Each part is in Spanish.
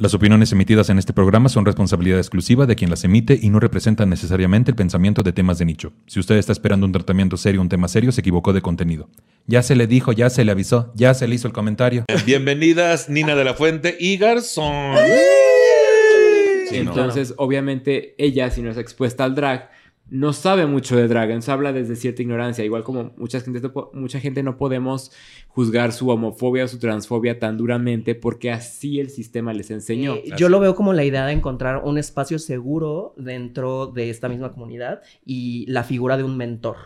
Las opiniones emitidas en este programa son responsabilidad exclusiva de quien las emite y no representan necesariamente el pensamiento de temas de nicho. Si usted está esperando un tratamiento serio, un tema serio, se equivocó de contenido. Ya se le dijo, ya se le avisó, ya se le hizo el comentario. Bienvenidas Nina de la Fuente y Garzón. Sí, Entonces, obviamente, ella, si no es expuesta al drag, no sabe mucho de dragons, habla desde cierta ignorancia, igual como mucha gente, mucha gente no podemos juzgar su homofobia o su transfobia tan duramente porque así el sistema les enseñó. Eh, yo lo veo como la idea de encontrar un espacio seguro dentro de esta misma comunidad y la figura de un mentor.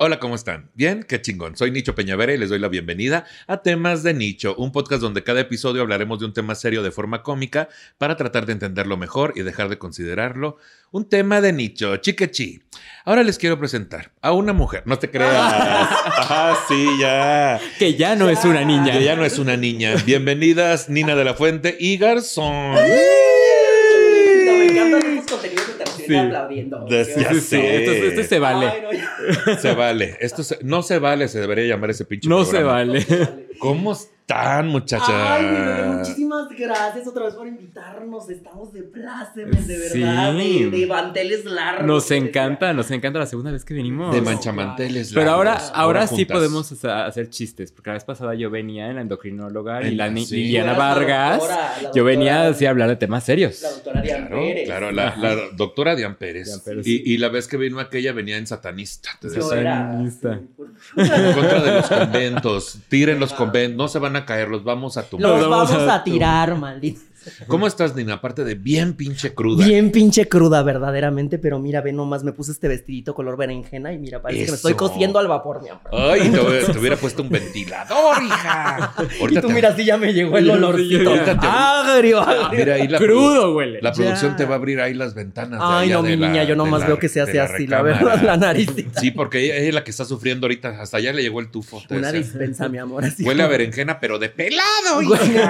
Hola, ¿cómo están? Bien, qué chingón. Soy Nicho Peñavera y les doy la bienvenida a Temas de Nicho, un podcast donde cada episodio hablaremos de un tema serio de forma cómica para tratar de entenderlo mejor y dejar de considerarlo un tema de nicho, chiquechi. Ahora les quiero presentar a una mujer, no te creas. Ajá, sí, ya. Que ya no es una niña. Que ya no es una niña. Bienvenidas, Nina de la Fuente y Garzón. sí. Aplaudiendo. Esto, se vale. se vale. Esto no se vale, se debería llamar ese pinche No se vale. ¿Cómo están, muchachas? Ay, muchísimas gracias otra vez por invitarnos. Estamos de plácemes, de verdad. De, de, manteles largos. Nos encanta, nos encanta la segunda vez que venimos. De manchamanteles largos. Pero ahora, ahora, sí podemos hacer chistes, porque la vez pasada yo venía en la endocrinóloga y la Liliana Vargas. yo venía así a hablar de temas serios. La doctora Dian claro, Pérez. Claro, la, la doctora Dian Pérez. Y, y, la vez que vino aquella venía en satanista. Te satanista. En contra de los conventos. Tiren los conventos. No se van a caer, los vamos a tumbar. Los vamos, a, tirar, maldito. ¿Cómo estás, Nina? Aparte de bien pinche cruda. Bien pinche cruda, verdaderamente. Pero mira, ve nomás, me puse este vestidito color berenjena y mira, parece que me estoy cociendo al vapor, mi amor. Ay, te, hubiera puesto un ventilador, hija. y tú mira, sí ya me llegó el olorcito. Agrio, agrio. Mira, ahí la Crudo, huele. La producción te va a abrir ahí las ventanas. Ay, no, mi niña, yo nomás veo que se hace así, la verdad, la nariz. Sí, porque ella es la que está sufriendo ahorita. Hasta allá le llegó el tufo. Una dispensa, mi amor. Huele a berenjena, pero de pelado,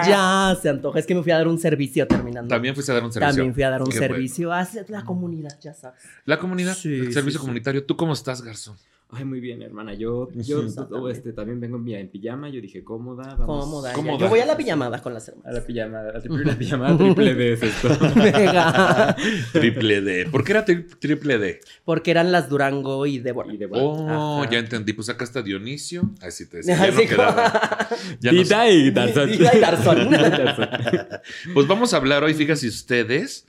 ya se antoja. Es que me fui a dar un servicio terminando también fuiste a dar un servicio. También fui a dar un servicio a la comunidad, ya sabes. ¿La comunidad? Sí, el servicio comunitario. ¿Tú cómo estás, Garzón? Ay, muy bien, hermana. Yo, yo este, también vengo en, pijama. Yo dije, cómoda. Vamos. Cómoda. cómoda. Yo voy a la pijamada con las hermanas. A la pijamada. A la pijamada triple D es esto. triple D. ¿Por qué era triple D? Porque eran las Durango y Débora. Y Oh, ya entendí. Pues acá está Dionisio. Ahí sí te decía. Ya no quedaba. Ya Dita y Darzón. Dita y Darzón. pues vamos a hablar hoy, fíjense ustedes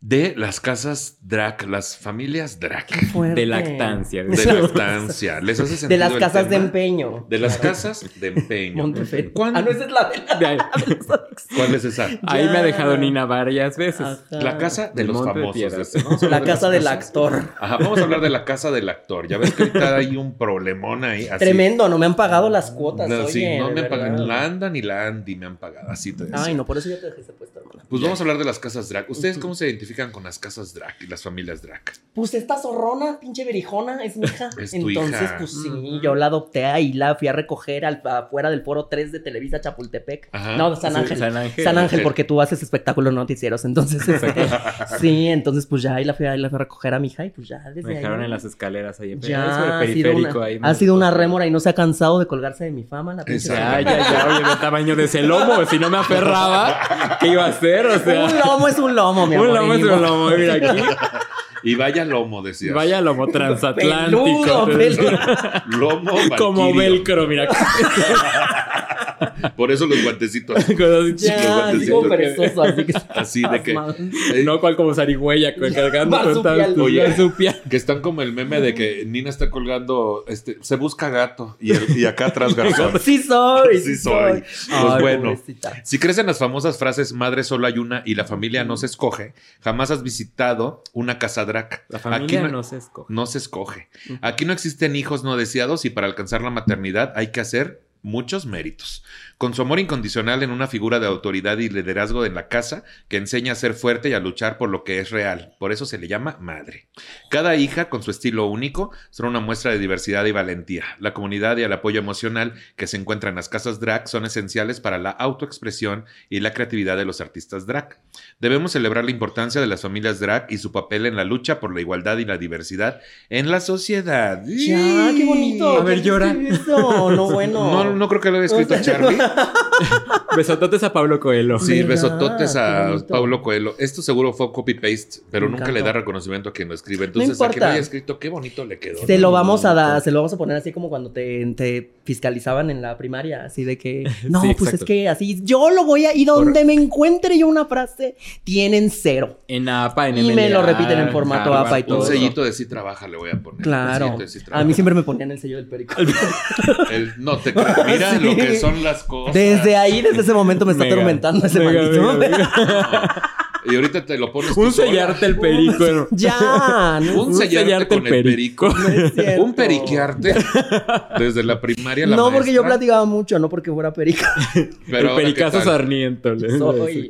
de las casas drag, las familias drag. De lactancia. De lactancia. ¿Les hace sentido De las casas de empeño. De las casas de empeño. ¿Cuándo? Ah, no, esa es la de la... ¿Cuál es esa? Ahí me ha dejado Nina varias veces. La casa de los famosos. la casa del actor. Ajá, vamos a hablar de la casa del actor. Ya ves que ahorita hay un problemón ahí. Tremendo, no me han pagado las cuotas. No, sí, no me han pagado. La Anda ni la Andy me han pagado. Así te Ay, no, por eso ya te dejé puesto, Pues vamos a hablar de las casas drag. ¿Ustedes cómo se identifican? con las casas drag y las familias drag? Pues esta zorrona, pinche berijona, es mi hija. Es Entonces, pues sí, yo la adopté ahí, la fui a recoger al, afuera del foro 3 de Televisa Chapultepec. No, San Ángel. San Ángel. San Ángel, porque tú haces espectáculos noticieros. Entonces, este, sí, entonces, pues ya ahí la fui, ahí la fui a recoger a mi hija y pues ya desde Me dejaron en las escaleras ahí en ya, el periférico. Ha sido una, ha sido una rémora y no se ha cansado de colgarse de mi fama. La pinche ya, ya, ya, oye, el tamaño de ese lomo, si no me aferraba, ¿qué iba a hacer? O sea, un lomo es un lomo, mi amor. Un lomo es un lomo, mira aquí. Y vaya lomo, decías. Vaya lomo transatlántico. Peludo, lomo Como velcro, mira. Por eso los guantecitos. ya, los guantecitos. así, que así de que. Eh, no cual como zarigüeya cargando con tanto. Oye, que están como el meme de que Nina está colgando, este, se busca gato y, y acá atrás garzón. sí soy. Sí soy. Pues bueno, si crees en las famosas frases madre solo hay una y la familia no se escoge, jamás has visitado una casa drag. La familia no, se escoge. No se escoge. Aquí no existen hijos no deseados y para alcanzar la maternidad hay que hacer muchos méritos. Con su amor incondicional en una figura de autoridad y liderazgo en la casa que enseña a ser fuerte y a luchar por lo que es real. Por eso se le llama madre. Cada hija, con su estilo único, son una muestra de diversidad y valentía. La comunidad y el apoyo emocional que se encuentra en las casas drag son esenciales para la autoexpresión y la creatividad de los artistas drag. Debemos celebrar la importancia de las familias drag y su papel en la lucha por la igualdad y la diversidad en la sociedad. Ya, qué bonito. A ver, llora. No, bueno. No, no creo que lo haya escrito Charlie. besototes a Pablo Coelho. Sí, besototes a Pablo Coelho. Esto seguro fue copy-paste, pero nunca le da reconocimiento a quien lo escribe. Entonces, a quien lo haya escrito, qué bonito le quedó. Se lo vamos a dar, se lo vamos a poner así como cuando te, fiscalizaban en la primaria, así de que, no, pues es que así, yo lo voy a, y donde me encuentre yo una frase, tienen cero. En APA, en Y me lo repiten en formato APA y todo. Un sellito de sí trabaja le voy a poner. Claro. a mí siempre me ponían el sello del perico. el, no te Mira lo que son las cosas. Desde ahí, desde ese momento me está atormentando ese maldito. Y ahorita te lo pones. Un sellarte el perico. ya. un, sellarte, con el perico. un periquearte. Desde la primaria la No, porque yo platicaba mucho, no porque fuera perico. Pero el pericazo sarniento.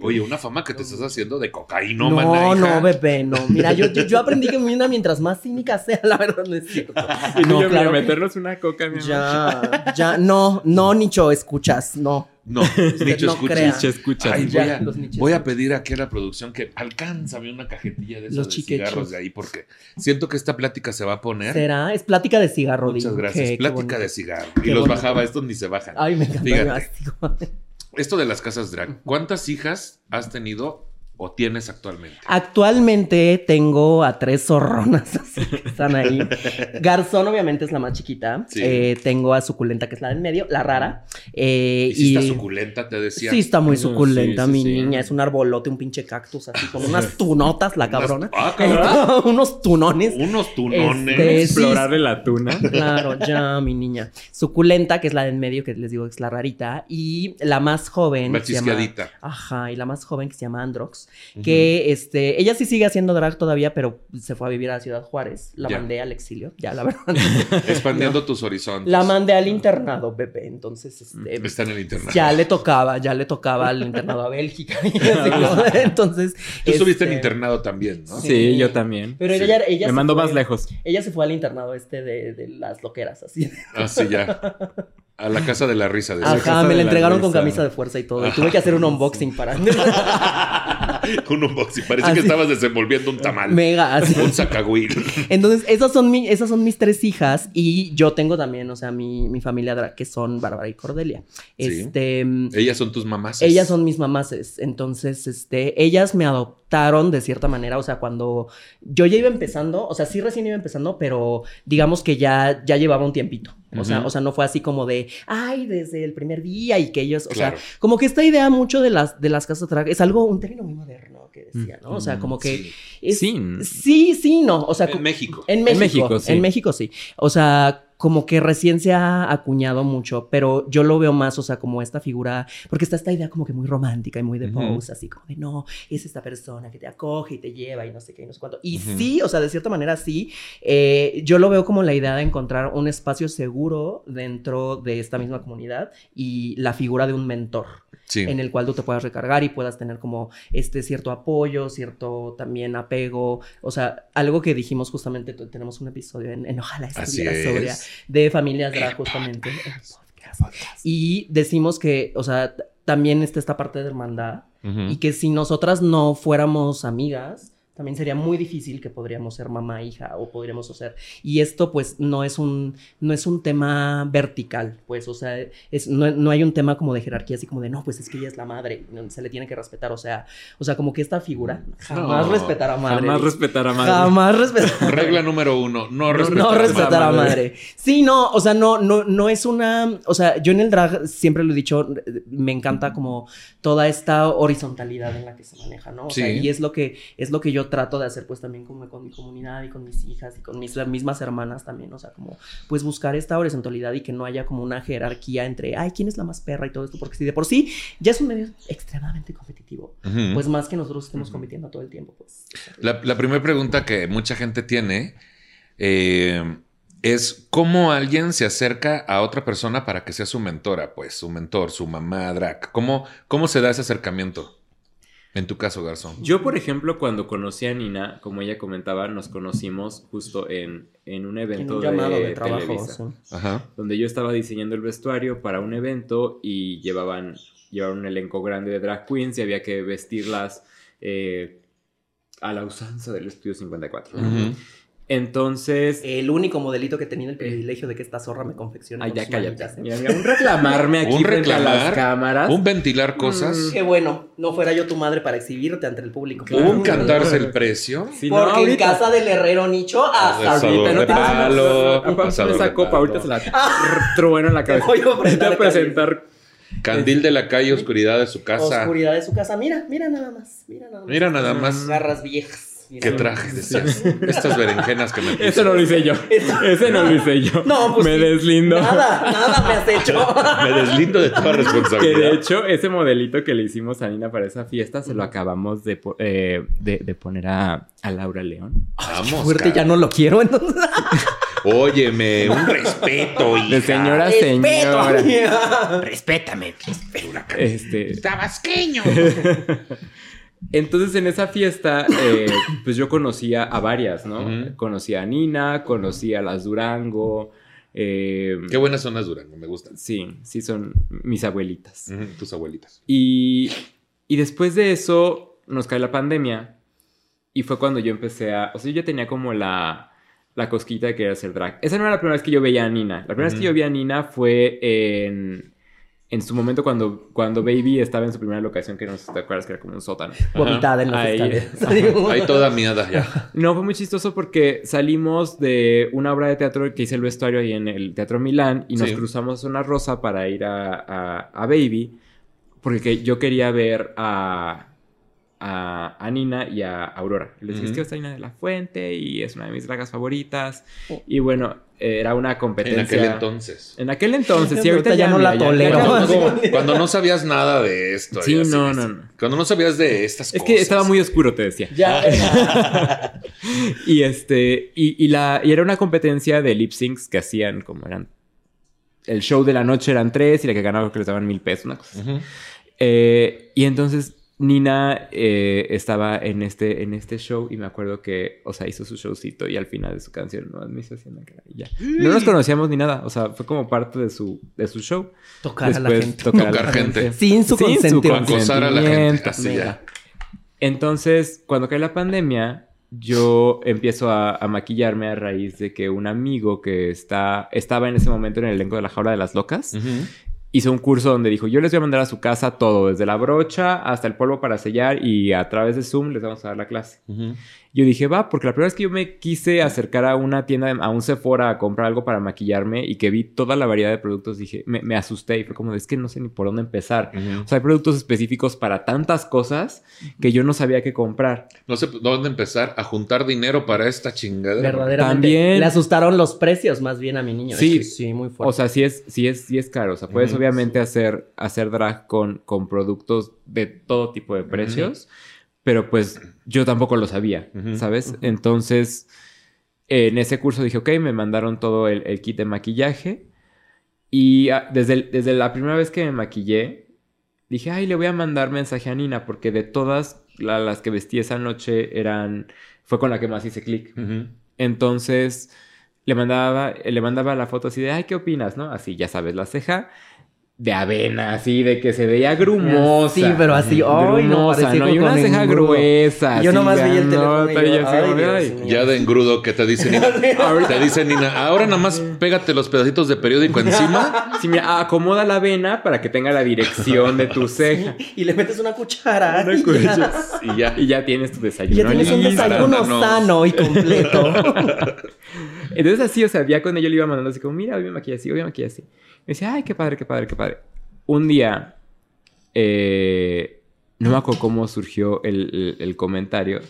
Oye, una fama que te estás haciendo de cocaína, No, no, bebé, no. Mira, yo, yo, aprendí que una mientras más cínica sea, la verdad no es cierto. Y no, claro. meternos una coca, mi Ya, ya, no, no, Nicho, escuchas, no. No, Nicho no escucha. escucha. Ay, voy, a, voy a, pedir aquí a la producción que alcánzame una cajetilla de esos de cigarros de ahí porque siento que esta plática se va a poner. ¿Será? Es plática de cigarro. Muchas gracias. plática de cigarro. y los bajaba, estos ni se bajan. Ay, me encanta. Esto de las casas drag. ¿Cuántas hijas has tenido o tienes actualmente? Actualmente tengo a tres zorronas que están ahí. Garzón, obviamente, es la más chiquita. Eh, tengo a Suculenta, que es la del medio, la rara. Eh, ¿Y, está suculenta, te decía? Sí, está muy suculenta, mi niña. Es un arbolote, un pinche cactus, así con unas tunotas, la cabrona. Ah, unos tunones. Unos tunones. Este, Explorarle la tuna. Claro, ya, mi niña. Suculenta, que es la del medio, que les digo que es la rarita. Y la más joven. La chisqueadita. Ajá, y la más joven que se llama Androx que este, ella sí sigue haciendo drag todavía, pero se fue a vivir a la Ciudad Juárez. La mandé al exilio, ya la verdad. Expandiendo tus horizontes. La mandé al internado, bebé. Entonces, este, está en el internado. Ya le tocaba, ya le tocaba al internado a Bélgica. Entonces, tú estuviste en este, internado también, ¿no? Sí, yo también. Pero ella, ella me mandó más lejos. Ella se fue al internado este de, de las loqueras, así. Así ah, ya. A la casa de la risa. De Ajá, me la entregaron con camisa de fuerza y todo. Y tuve que hacer un unboxing para... un unboxing. Parece que estabas desenvolviendo un tamal. Mega, así. Un sacagüil. Entonces, esas son, mi, esas son mis tres hijas. Y yo tengo también, o sea, mi, mi familia que son Bárbara y Cordelia. Este... Ellas son tus mamás. Ellas son mis mamases. Entonces, este... Ellas me adoptaron de cierta manera. O sea, cuando yo ya iba empezando... O sea, sí recién iba empezando, pero digamos que ya, ya llevaba un tiempito. O, sea, o sea, no fue así como de, ay, desde el primer día y que ellos, o sea, como que esta idea mucho de las, de las casas drag es algo, un término muy moderno que decía, ¿no? O sea, como que... Sí, sí, sí, no. O sea, en México. En México, En México, sí. O sea, como que recién se ha acuñado mucho, pero yo lo veo más, o sea, como esta figura, porque está esta idea como que muy romántica y muy de pose, así como de no, es esta persona que te acoge y te lleva y no sé qué y no sé cuánto. Y sí, o sea, de cierta manera sí, eh, yo lo veo como la idea de encontrar un espacio seguro dentro de esta misma comunidad y la figura de un mentor en el cual tú te puedas recargar y puedas tener como este cierto apoyo, cierto también apego, o sea, algo que dijimos justamente, tenemos un episodio en, Ojalá estuviera sobria de familias drag justamente. Y decimos que, o sea, también está esta parte de hermandad y que si nosotras no fuéramos amigas, también sería muy difícil que podríamos ser mamá hija o podríamos ser y esto pues no es un no es un tema vertical pues o sea es no, hay un tema como de jerarquía así como de no pues es que ella es la madre se le tiene que respetar o sea o sea como que esta figura jamás respetar a madre. Jamás respetar a madre. Jamás respetar regla número uno no respetar, no, respetar a, madre. sí no o sea no no no es una o sea yo en el drag siempre lo he dicho me encanta como toda esta horizontalidad en la que se maneja no o sea, y es lo que es lo que yo trato de hacer pues también como con mi comunidad y con mis hijas y con mis mismas hermanas también, o sea, como pues buscar esta horizontalidad y que no haya como una jerarquía entre, ay, ¿quién es la más perra y todo esto? Porque si de por sí ya es un medio extremadamente competitivo, pues más que nosotros estemos compitiendo todo el tiempo, pues. La, primera pregunta que mucha gente tiene, eh, es cómo alguien se acerca a otra persona para que sea su mentora, pues, su mentor, su mamá drag. ¿Cómo, cómo se da ese acercamiento? En tu caso, Garzón. Yo, por ejemplo, cuando conocí a Nina, como ella comentaba, nos conocimos justo en, en un evento de, trabajo, donde yo estaba diseñando el vestuario para un evento y llevaban, llevaban un elenco grande de drag queens y había que vestirlas eh, a la usanza del Estudio 54. Entonces. El único modelito que tenía el privilegio de que esta zorra me confeccione. Ay, ya cállate. un reclamarme aquí ¿Un reclamar, a las cámaras. Un ventilar cosas. Mm, qué bueno. No fuera yo tu madre para exhibirte ante el público. Un cantarse el precio. Porque en casa del herrero Nicho hasta ahorita no palo, esa copa ahorita se la trueno en la cabeza. Voy a presentar. Candil de la calle, oscuridad de su casa. Oscuridad de su casa. Mira, mira nada más. Mira nada más. Mira nada más. Garras viejas. ¿Qué traje de estas, estas berenjenas que me puse? Ese no lo hice yo. Ese no lo hice yo. No, pues Me deslindo. Nada, nada me has hecho. me deslindo de toda responsabilidad. Que de hecho, ese modelito que le hicimos a Nina para esa fiesta se lo acabamos de, eh, de, de, poner a, a, Laura León. Vamos. fuerte, ya no lo quiero entonces. Óyeme, un respeto, hija. De señora, señora. Respétame. Este... Tabasqueño. Entonces en esa fiesta, eh, pues yo conocía a varias, ¿no? Conocía a Nina, conocía a las Durango. Eh, Qué buenas son las Durango, me gustan. Sí, sí son mis abuelitas. tus abuelitas. Y, y después de eso nos cae la pandemia y fue cuando yo empecé a... O sea, yo tenía como la, la cosquita de querer hacer drag. Esa no era la primera vez que yo veía a Nina. La primera vez que yo vi a Nina fue en en su momento cuando, cuando Baby estaba en su primera locación, que no sé si te acuerdas que era como un sótano. Vomitada en la Ahí, Ahí toda miada ya. No, fue muy chistoso porque salimos de una obra de teatro que hice el vestuario ahí en el Teatro Milán y nos cruzamos a Zona Rosa para ir a, a Baby porque yo quería ver a a, Nina y a Aurora. Les dije, es que está Nina de la Fuente y es una de mis dragas favoritas. Oh. Y bueno, era una competencia. En aquel entonces. En aquel entonces, sí, ahorita ya, no la tolero. Cuando, no sabías nada de esto. Sí, no, no, no. Cuando no sabías de estas cosas. Es que estaba muy oscuro, te decía. Ya. y este, y, la, y era una competencia de lip syncs que hacían como eran. El show de la noche eran tres y la que ganaba que les daban mil pesos, una cosa. Eh, y entonces Nina eh, estaba en este, en este show y me acuerdo que, o sea, hizo su showcito y al final de su canción no me hizo así y ya. No nos conocíamos ni nada, o sea, fue como parte de su, de su show. Tocar a la gente. Tocar, gente. Sin su consentimiento. Acosar a la gente. Así ya. Entonces, cuando cae la pandemia, yo empiezo a, maquillarme a raíz de que un amigo que está, estaba en ese momento en el elenco de la jaula de las locas, hizo un curso donde dijo, yo les voy a mandar a su casa todo, desde la brocha hasta el polvo para sellar y a través de Zoom les vamos a dar la clase. Yo dije, va, porque la primera vez que yo me quise acercar a una tienda, a un Sephora a comprar algo para maquillarme y que vi toda la variedad de productos, dije, me, asusté y fue como, es que no sé ni por dónde empezar. O sea, hay productos específicos para tantas cosas que yo no sabía qué comprar. No sé dónde empezar a juntar dinero para esta chingadera. Verdaderamente. También... Le asustaron los precios más bien a mi niño. Sí, sí, muy fuerte. O sea, sí es, sí es, sí es caro. O sea, puedes obviamente hacer, hacer drag con, con productos de todo tipo de precios pero pues yo tampoco lo sabía, ¿sabes? Entonces, en ese curso dije, ok, me mandaron todo el, kit de maquillaje y ah, desde, desde la primera vez que me maquillé, dije, ay, le voy a mandar mensaje a Nina porque de todas las que vestí esa noche eran, fue con la que más hice clic. Entonces, le mandaba, le mandaba la foto así de, ay, ¿qué opinas? ¿No? Así, ya sabes, la ceja de avena, así, de que se veía grumosa. Sí, pero así, ay, no, parecía no, y una ceja gruesa. Yo nomás vi el teléfono. ya de engrudo que te dice Nina. te dice Nina, ahora nada más pégate los pedacitos de periódico encima. Sí, mira, acomoda la avena para que tenga la dirección de tu ceja. y le metes una cuchara. y, ya. y ya tienes tu desayuno. Y ya tienes un desayuno sano y completo. Entonces así, o sea, ya con ello le iba mandando así como, mira, hoy me maquillé así, hoy me maquillé así. Me decía, ay, qué padre, qué padre, qué padre. Un día, eh, no me acuerdo cómo surgió el, comentario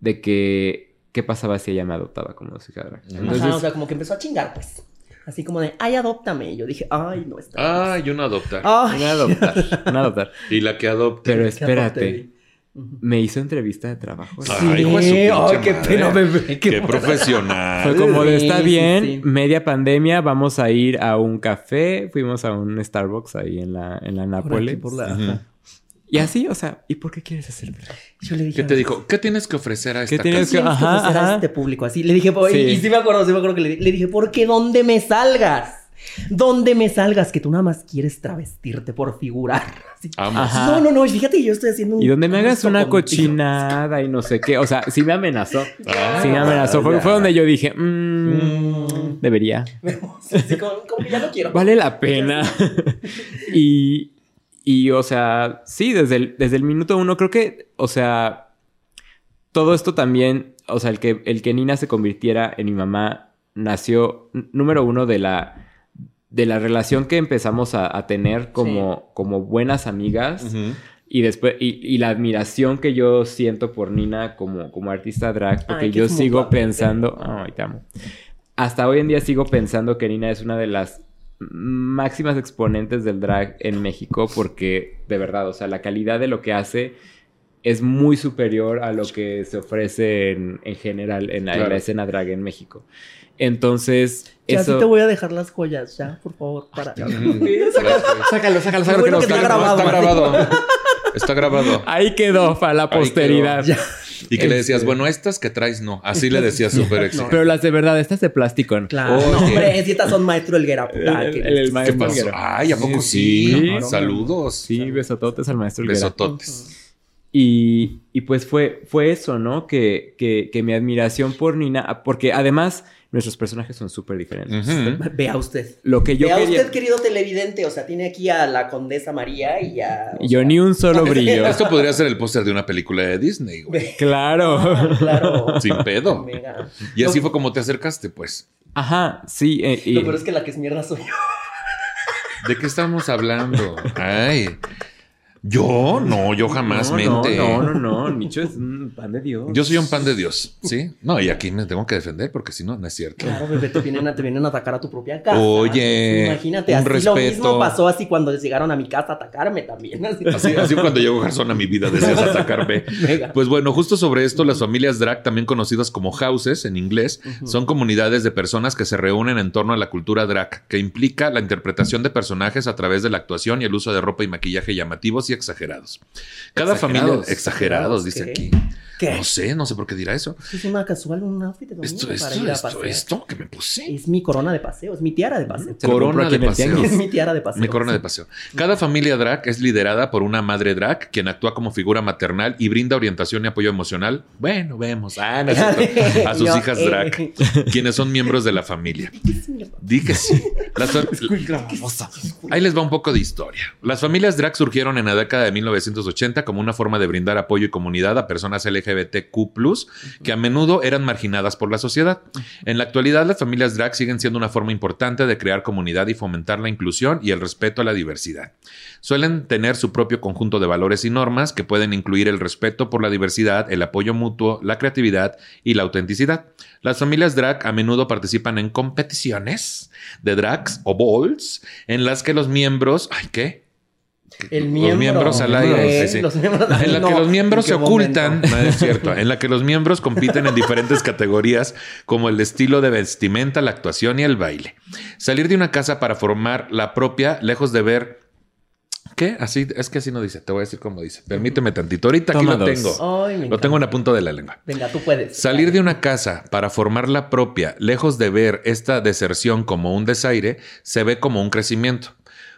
de que qué pasaba si ella me adoptaba como su hija. Entonces, o sea, como que empezó a chingar, pues. Así como de, ay, adóptame. Y yo dije, ay, no está. Ay, una adoptar. Ay. Una adoptar. Una adoptar. Y la que adopte. Pero espérate. Me hizo entrevista de trabajo. Sí, Ay, qué pena, bebé. Qué, profesional. Fue como de está bien, media pandemia, vamos a ir a un café. Fuimos a un Starbucks ahí en la, en la Nápoles. Y así, o sea, ¿y por qué quieres hacer Yo le dije, ¿Qué te dijo? ¿Qué tienes que ofrecer a esta ¿Qué tienes que, ofrecer a este público? Así le dije, y, sí me acuerdo, sí me acuerdo que le, le dije, porque ¿dónde me salgas? Donde me salgas, que tú nada más quieres travestirte por figurar. No, no, no, fíjate que yo estoy haciendo un. Y donde me hagas una cochinada y no sé qué. O sea, sí me amenazó. Ah, sí me amenazó. Fue, donde yo dije, mmm, debería. Sí, como, ya no quiero. Vale la pena. y, y, o sea, sí, desde el, desde el minuto uno, creo que, o sea, todo esto también, o sea, el que, el que Nina se convirtiera en mi mamá nació, número uno, de la de la relación que empezamos a, tener como, como buenas amigas. Y después, y, la admiración que yo siento por Nina como, como artista drag, porque yo sigo pensando, ay, te amo. Hasta hoy en día sigo pensando que Nina es una de las máximas exponentes del drag en México, porque de verdad, o sea, la calidad de lo que hace es muy superior a lo que se ofrece en, general en la, en la, escena drag en México. Entonces, ya eso... te voy a dejar las joyas, ya, por favor, para. sácalo, sácalo, sácalo, que, no, está, grabado. Está grabado. Está grabado. Ahí quedó para la posteridad. Y que le decías, este. bueno, estas que traes no. Así le decías súper éxito. Pero las de verdad, estas de plástico. Claro. no, hombre, si estas son maestro Elguera. el, maestro Elguera. Ay, ¿a poco sí? Saludos. Sí, besototes al maestro Elguera. Besototes. Y, y pues fue, fue eso, ¿no? Que, que, que mi admiración por Nina, porque además nuestros personajes son súper diferentes. Vea usted. Lo que yo Vea usted, querido televidente. O sea, tiene aquí a la condesa María y a. yo ni un solo brillo. Esto podría ser el póster de una película de Disney, güey. Claro. claro. Sin pedo. Y así fue como te acercaste, pues. Ajá, sí. Eh, Lo peor es que la que es mierda soy yo. ¿De qué estamos hablando? Ay. Yo, no, yo jamás mente. No, no, no, no, Nicho es un pan de Dios. Yo soy un pan de Dios, ¿sí? No, y aquí me tengo que defender porque si no, no es cierto. Claro, bebé, te vienen a, te vienen a atacar a tu propia casa. Oye, imagínate, un así respeto. lo mismo pasó así cuando llegaron a mi casa a atacarme también. Así, así, cuando llegó Garzón a mi vida deseas atacarme. Pues bueno, justo sobre esto, las familias drag, también conocidas como houses en inglés, son comunidades de personas que se reúnen en torno a la cultura drag, que implica la interpretación de personajes a través de la actuación y el uso de ropa y maquillaje llamativos y exagerados. Cada familia exagerados, dice aquí. ¿Qué? No sé, no sé por qué dirá eso. Es una casual, un outfit de esto, esto, para ir a esto, esto, que me puse. Es mi corona de paseo, es mi tiara de paseo. Corona de paseo. Es mi tiara de paseo. Mi corona de paseo. Cada familia drag es liderada por una madre drag, quien actúa como figura maternal y brinda orientación y apoyo emocional. Bueno, vemos. Ah, a sus hijas drag, eh. quienes son miembros de la familia. Dije sí. Ahí les va un poco de historia. Las familias drag surgieron en la década de 1980 como una forma de brindar apoyo y comunidad a personas LGBT LGBTQ, que a menudo eran marginadas por la sociedad. En la actualidad, las familias drag siguen siendo una forma importante de crear comunidad y fomentar la inclusión y el respeto a la diversidad. Suelen tener su propio conjunto de valores y normas que pueden incluir el respeto por la diversidad, el apoyo mutuo, la creatividad y la autenticidad. Las familias drag a menudo participan en competiciones de drags o balls en las que los miembros, ay, ¿qué? El miembro, los miembros al aire. en la que los miembros se ocultan, no es cierto, en la que los miembros compiten en diferentes categorías como el estilo de vestimenta, la actuación y el baile. Salir de una casa para formar la propia, lejos de ver ¿Qué? Así, es que así no dice. Te voy a decir cómo dice. Permíteme tantito. Ahorita aquí lo tengo. lo tengo en la punta de la lengua. Venga, tú puedes. Salir de una casa para formar la propia, lejos de ver esta deserción como un desaire, se ve como un crecimiento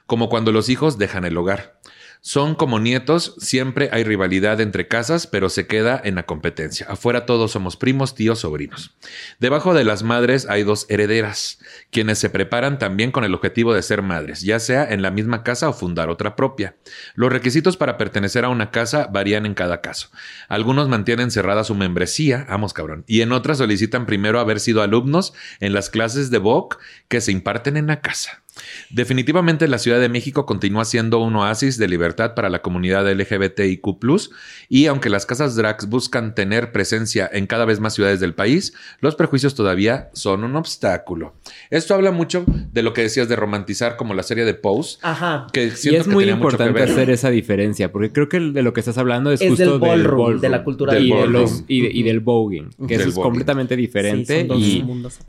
como cuando los hijos dejan el hogar. Son como nietos, siempre hay rivalidad entre casas, pero se queda en la competencia. Afuera todos somos primos, tíos, sobrinos. Debajo de las madres hay dos herederas, quienes se preparan también con el objetivo de ser madres, ya sea en la misma casa o fundar otra propia. Los requisitos para pertenecer a una casa varían en cada caso. Algunos mantienen cerrada su membresía, vamos cabrón, y en otras solicitan primero haber sido alumnos en las clases de VOC que se imparten en la casa. Definitivamente la Ciudad de México continúa siendo un oasis de libertad para la comunidad LGBTIQ, y aunque las casas drags buscan tener presencia en cada vez más ciudades del país, los prejuicios todavía son un obstáculo. Esto habla mucho de lo que decías de romantizar como la serie de Pose. Ajá. Que y es muy importante hacer esa diferencia, porque creo que de lo que estás hablando es, justo del ballroom, de la cultura y, y, del voguing, que eso es completamente diferente. y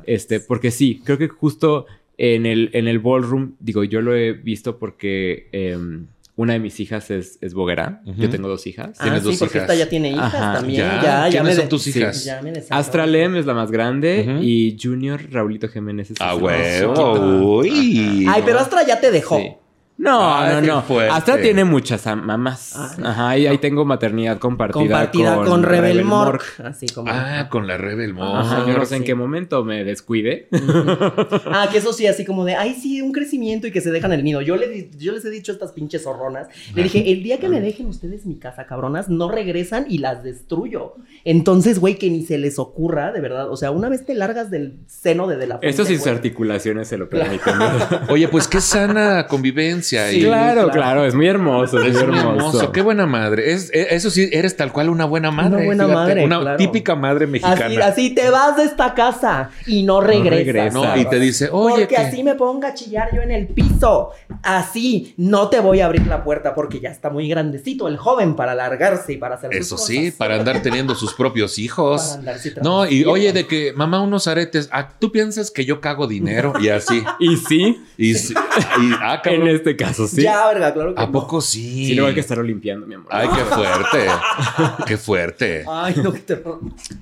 este, porque sí, creo que justo en el, en el ballroom, digo, yo lo he visto porque em, una de mis hijas es, es boguera. Yo tengo dos hijas. Ah, ¿Tienes sí, dos porque esta ya tiene hijas también. Ya, ya, ¿Quiénes son tus hijas? Sí. Astra Lem es la más grande y Junior Raulito Jiménez es Ah, huevo. Uy. Ay, pero Astra ya te dejó. No, no, no. Hasta tiene muchas mamás. Ah, Ajá, y ahí tengo maternidad compartida. Compartida con, Rebel, Mork. Así como. Ah, con la Rebel Mork. Ajá, yo no sé en qué momento me descuide. ah, que eso sí, así como de, ay, sí, un crecimiento y que se dejan el nido. Yo, le, yo les he dicho a estas pinches zorronas. Le dije, el día que me dejen ustedes mi casa, cabronas, no regresan y las destruyo. Entonces, güey, que ni se les ocurra, de verdad. O sea, una vez te largas del seno de, de la fuente, Eso sin articulaciones se lo permiten. Oye, pues qué sana convivencia claro, claro, es muy hermoso. Es, muy hermoso. Qué buena madre. Es, e, eso sí, eres tal cual una buena madre. Una buena madre. Una típica madre mexicana. Así, te vas de esta casa y no regresas. y te dice, oye. Porque así me ponga a chillar yo en el piso. Así no te voy a abrir la puerta porque ya está muy grandecito el joven para largarse y para hacer Eso sí, para andar teniendo sus propios hijos. no, y oye, de que mamá, unos aretes. Ah, ¿Tú piensas que yo cago dinero? Y así. y sí. Y, sí. y ah, en este caso, sí. Ya, verga, claro que ¿A poco sí? Sí, luego hay que estar limpiando, mi amor. Ay, qué fuerte. qué fuerte. Ay, no, que te...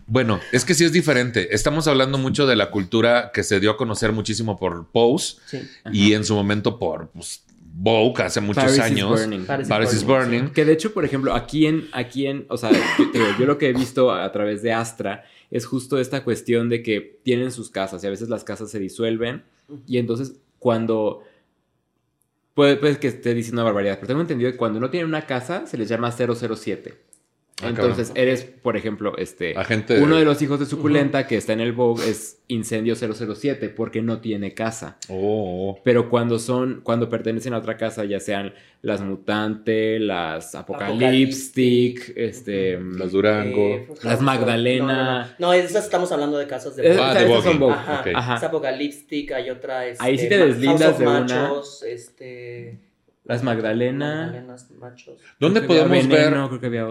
Bueno, es que sí es diferente. Estamos hablando mucho de la cultura que se dio a conocer muchísimo por Pose y en su momento por pues, Vogue hace muchos años. Paris, is Burning. Que de hecho, por ejemplo, aquí en, aquí en, o sea, yo, yo, lo que he visto a través de Astra es justo esta cuestión de que tienen sus casas y a veces las casas se disuelven y entonces cuando Puede, que esté diciendo una barbaridad, pero tengo entendido que cuando no tienen una casa se les llama 007. Ah, Entonces eres, por ejemplo, este uno de los hijos de Suculenta que está en el Vogue es Incendio 007 porque no tiene casa. Oh. Pero cuando son, cuando pertenecen a otra casa, ya sean las Mutante, las Apocaliptic, este, las Durango, eh, las Magdalena. No, esas estamos hablando de casas de Vogue. Ah, de Vogue. Son Vogue. Ajá. Es Apocaliptic, hay otra. Este, Ahí sí te deslindas de machos, una. Este. Las Magdalena. Magdalenas, machos. ¿Dónde podemos ver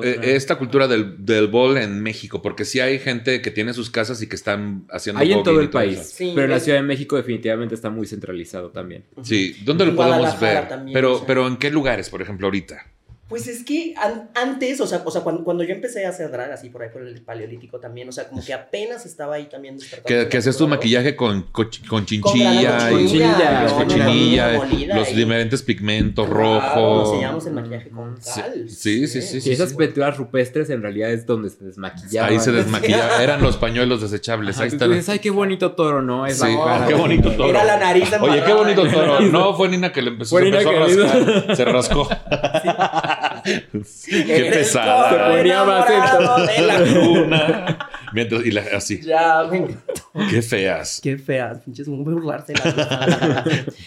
eh, esta cultura del, del bol en México? Porque sí hay gente que tiene sus casas y que están haciendo Hay en todo el país. pero en la Ciudad de México definitivamente está muy centralizado también. Sí. ¿Dónde lo podemos ver? pero, pero ¿en qué lugares, por ejemplo, ahorita? Pues es que antes, o sea, o sea cuando, cuando, yo empecé a hacer drag, así por ahí por el paleolítico también, o sea, como que apenas estaba ahí también Que, que hacías tu maquillaje con, con, chinchilla, con chinchilla, y, cochinilla, los diferentes pigmentos rojos. Enseñamos el maquillaje con cal. Sí, sí, sí. Y esas pinturas rupestres en realidad es donde se desmaquillaban. Ahí se desmaquillaban, eran los pañuelos desechables. ahí está. ay, qué bonito toro, ¿no? Es sí, qué bonito toro. Era la nariz de Oye, qué bonito toro. No, fue Nina que le empezó, se empezó a rascar. Se rascó. Qué pesada. Se ponía más de la luna. Mientras, y la, así. Ya, Qué feas. Qué feas, pinches, muy burlarse.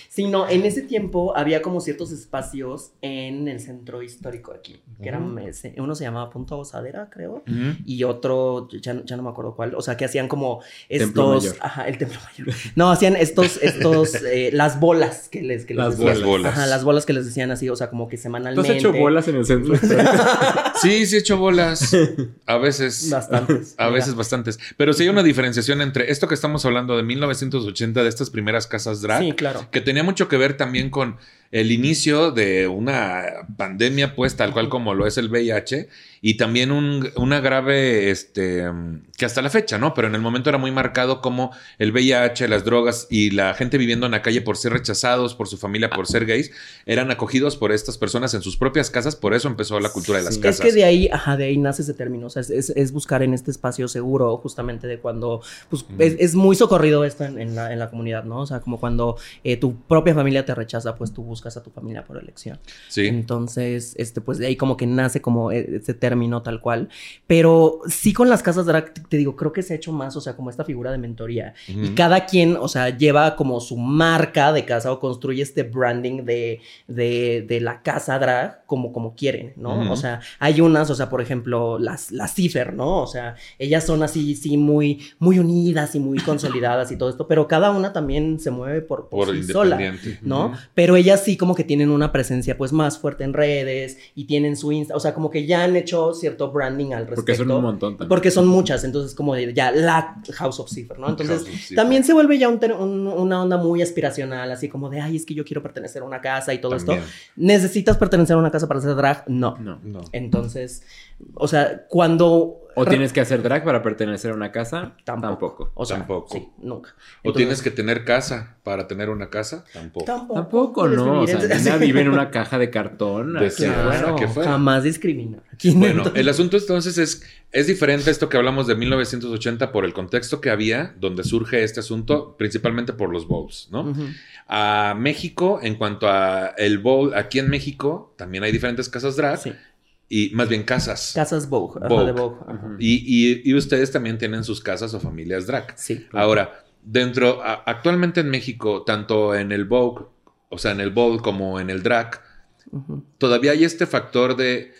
sí, no, en ese tiempo había como ciertos espacios en el centro histórico aquí. Que eran, uno se llamaba Punto Osadera, creo. Y otro, ya, ya, no me acuerdo cuál. O sea, que hacían como estos. Ajá, el Templo Mayor. No, hacían estos, estos, eh, las bolas que les. Que las, les bolas. Ajá, las bolas que les decían así, o sea, como que semanalmente. ¿Tú has hecho bolas en el centro sí, sí he hecho bolas. A veces. Bastantes. A veces bastantes. Pero sí hay una diferenciación entre esto que estamos hablando de 1980, de estas primeras casas drag. Sí, claro. Que tenía mucho que ver también con el inicio de una pandemia, pues tal cual como lo es el VIH, y también un, una grave, este, que hasta la fecha, ¿no? Pero en el momento era muy marcado como el VIH, las drogas y la gente viviendo en la calle por ser rechazados, por su familia, por ser gays, eran acogidos por estas personas en sus propias casas, por eso empezó la cultura de las casas. Es que de ahí, ajá, de ahí nace ese término, o sea, es, buscar en este espacio seguro, justamente de cuando, pues, es, muy socorrido esto en, la, en, la, comunidad, ¿no? O sea, como cuando eh, tu propia familia te rechaza, pues tú buscas a tu familia por elección. Sí. Entonces, este, pues de ahí como que nace como e, ese término tal cual. Pero sí con las casas drag, te digo, creo que se ha hecho más, o sea, como esta figura de mentoría. Y cada quien, o sea, lleva como su marca de casa o construye este branding de, de, la casa drag como, como quieren, ¿no? O sea, hay unas, o sea, por ejemplo, las, las Cifer, ¿no? O sea, ellas son así, sí, muy, muy unidas y muy consolidadas y todo esto, pero cada una también se mueve por, por, sí sola, ¿no? Pero ellas sí como que tienen una presencia pues más fuerte en redes y tienen su Insta, o sea, como que ya han hecho cierto branding al respecto. Porque son un montón también. Porque son muchas, entonces como ya la House of Cipher, ¿no? Entonces también se vuelve ya una onda muy aspiracional, así como de, ay, es que yo quiero pertenecer a una casa y todo esto. ¿Necesitas pertenecer a una casa para hacer drag? No. No. no. Entonces, o sea, cuando ¿O tienes que hacer drag para pertenecer a una casa? Tampoco. O sea, tampoco. Sí, nunca. ¿O tienes que tener casa para tener una casa? Tampoco. Tampoco, no. O sea, Nina vive en una caja de cartón. De claro, jamás discrimina. Bueno, el asunto entonces es, es diferente esto que hablamos de 1980 por el contexto que había, donde surge este asunto, principalmente por los bowls, ¿no? A México, en cuanto a el bowl, aquí en México también hay diferentes casas drag. Sí y más bien casas. Casas Vogue. Y, ustedes también tienen sus casas o familias drag. Sí. Ahora, dentro, actualmente en México, tanto en el Vogue, o sea, en el Vogue como en el drag, todavía hay este factor de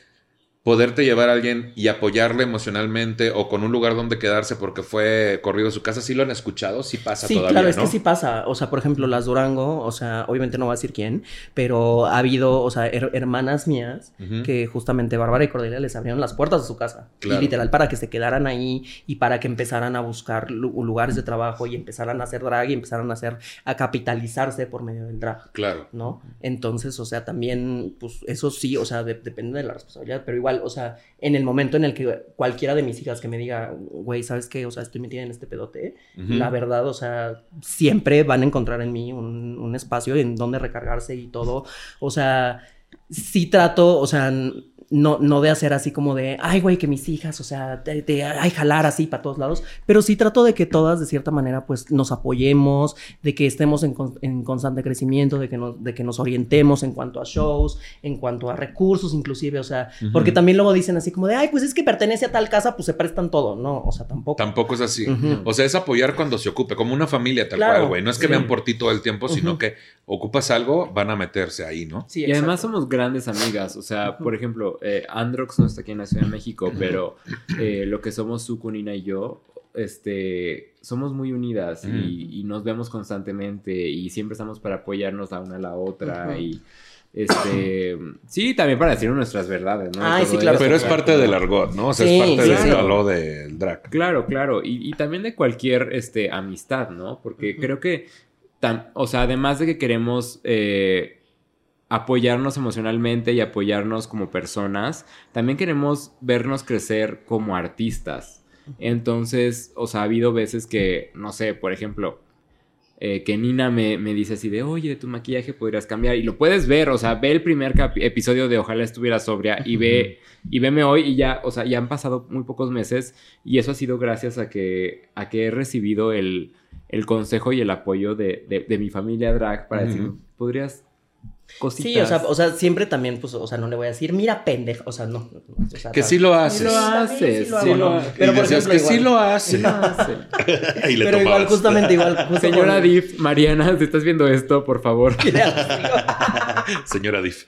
poderte llevar a alguien y apoyarle emocionalmente o con un lugar donde quedarse porque fue corrido a su casa, ¿sí lo han escuchado? Sí pasa sí, todavía, claro, es que sí pasa. O sea, por ejemplo, las Durango, o sea, obviamente no voy a decir quién, pero ha habido, o sea, hermanas mías que justamente Bárbara y Cordelia les abrieron las puertas de su casa. Y literal para que se quedaran ahí y para que empezaran a buscar lugares de trabajo y empezaran a hacer drag y empezaran a hacer, a capitalizarse por medio del drag. Claro. ¿No? Entonces, o sea, también, pues eso sí, o sea, depende de la responsabilidad, pero igual o sea, en el momento en el que cualquiera de mis hijas que me diga, güey, ¿sabes qué? O sea, estoy metida en este pedote, la verdad, o sea, siempre van a encontrar en mí un, un espacio en donde recargarse y todo. O sea, sí trato, o sea, no, no de hacer así como de, ay, güey, que mis hijas, o sea, de, ay, jalar así para todos lados, pero sí trato de que todas, de cierta manera, pues nos apoyemos, de que estemos en, en constante crecimiento, de que, nos, de que nos orientemos en cuanto a shows, en cuanto a recursos, inclusive, o sea, porque también luego dicen así como de, ay, pues es que pertenece a tal casa, pues se prestan todo, ¿no? O sea, tampoco. Tampoco es así. O sea, es apoyar cuando se ocupe, como una familia tal cual, güey. No es que vean por ti todo el tiempo, sino que ocupas algo, van a meterse ahí, ¿no? Sí, y además somos grandes amigas, o sea, por ejemplo, eh, Androx no está aquí en la Ciudad de México, pero eh, lo que somos su Nina y yo, este, somos muy unidas y, nos vemos constantemente y siempre estamos para apoyarnos la una a la otra y este sí también para decir nuestras verdades no sí, claro. pero es parte del argot no o sea es parte del del drag. Claro claro. Y, también de cualquier este amistad no porque creo que o sea además de que queremos eh, apoyarnos emocionalmente y apoyarnos como personas, también queremos vernos crecer como artistas. Entonces, o sea, ha habido veces que, no sé, por ejemplo, eh, que Nina me, dice así de, oye, tu maquillaje podrías cambiar. Y lo puedes ver, o sea, ve el primer episodio de Ojalá estuviera sobria y ve, y veme hoy y ya, o sea, ya han pasado muy pocos meses y eso ha sido gracias a que, a que he recibido el, consejo y el apoyo de, mi familia drag para decir, podrías Cositas. Sí, o sea, o sea, siempre también, pues, o sea, no le voy a decir, mira, pendejo, o sea, no. que sí lo haces. Sí lo haces, sí, lo, Pero por ejemplo, que sí lo hace. Pero igual, justamente igual. Señora Diff, Mariana, si estás viendo esto, por favor. Señora Diff.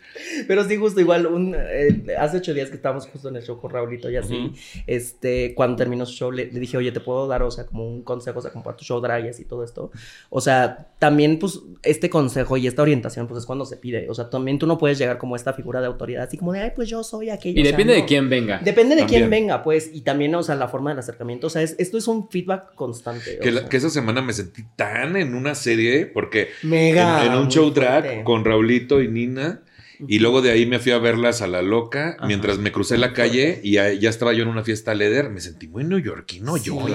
Pero sí, justo igual, un, eh, hace ocho días que estábamos justo en el show con Raulito y así, este, cuando terminó su show, le, dije, oye, te puedo dar, o sea, como un consejo, o sea, como para tu show drag y así todo esto. O sea, también, pues, este consejo y esta orientación, pues, es cuando se pide o sea, también tú no puedes llegar como esta figura de autoridad, así como de, ay, pues yo soy aquello. Y depende de quién venga. Depende de quién venga, pues. Y también, o sea, la forma del acercamiento. O sea, esto es un feedback constante. Que, esa semana me sentí tan en una serie, porque Mega, en, un show drag con Raulito y Nina. Y luego de ahí me fui a verlas a la loca, mientras me crucé la calle y ya, estaba yo en una fiesta leder. Me sentí muy neoyorquino yo,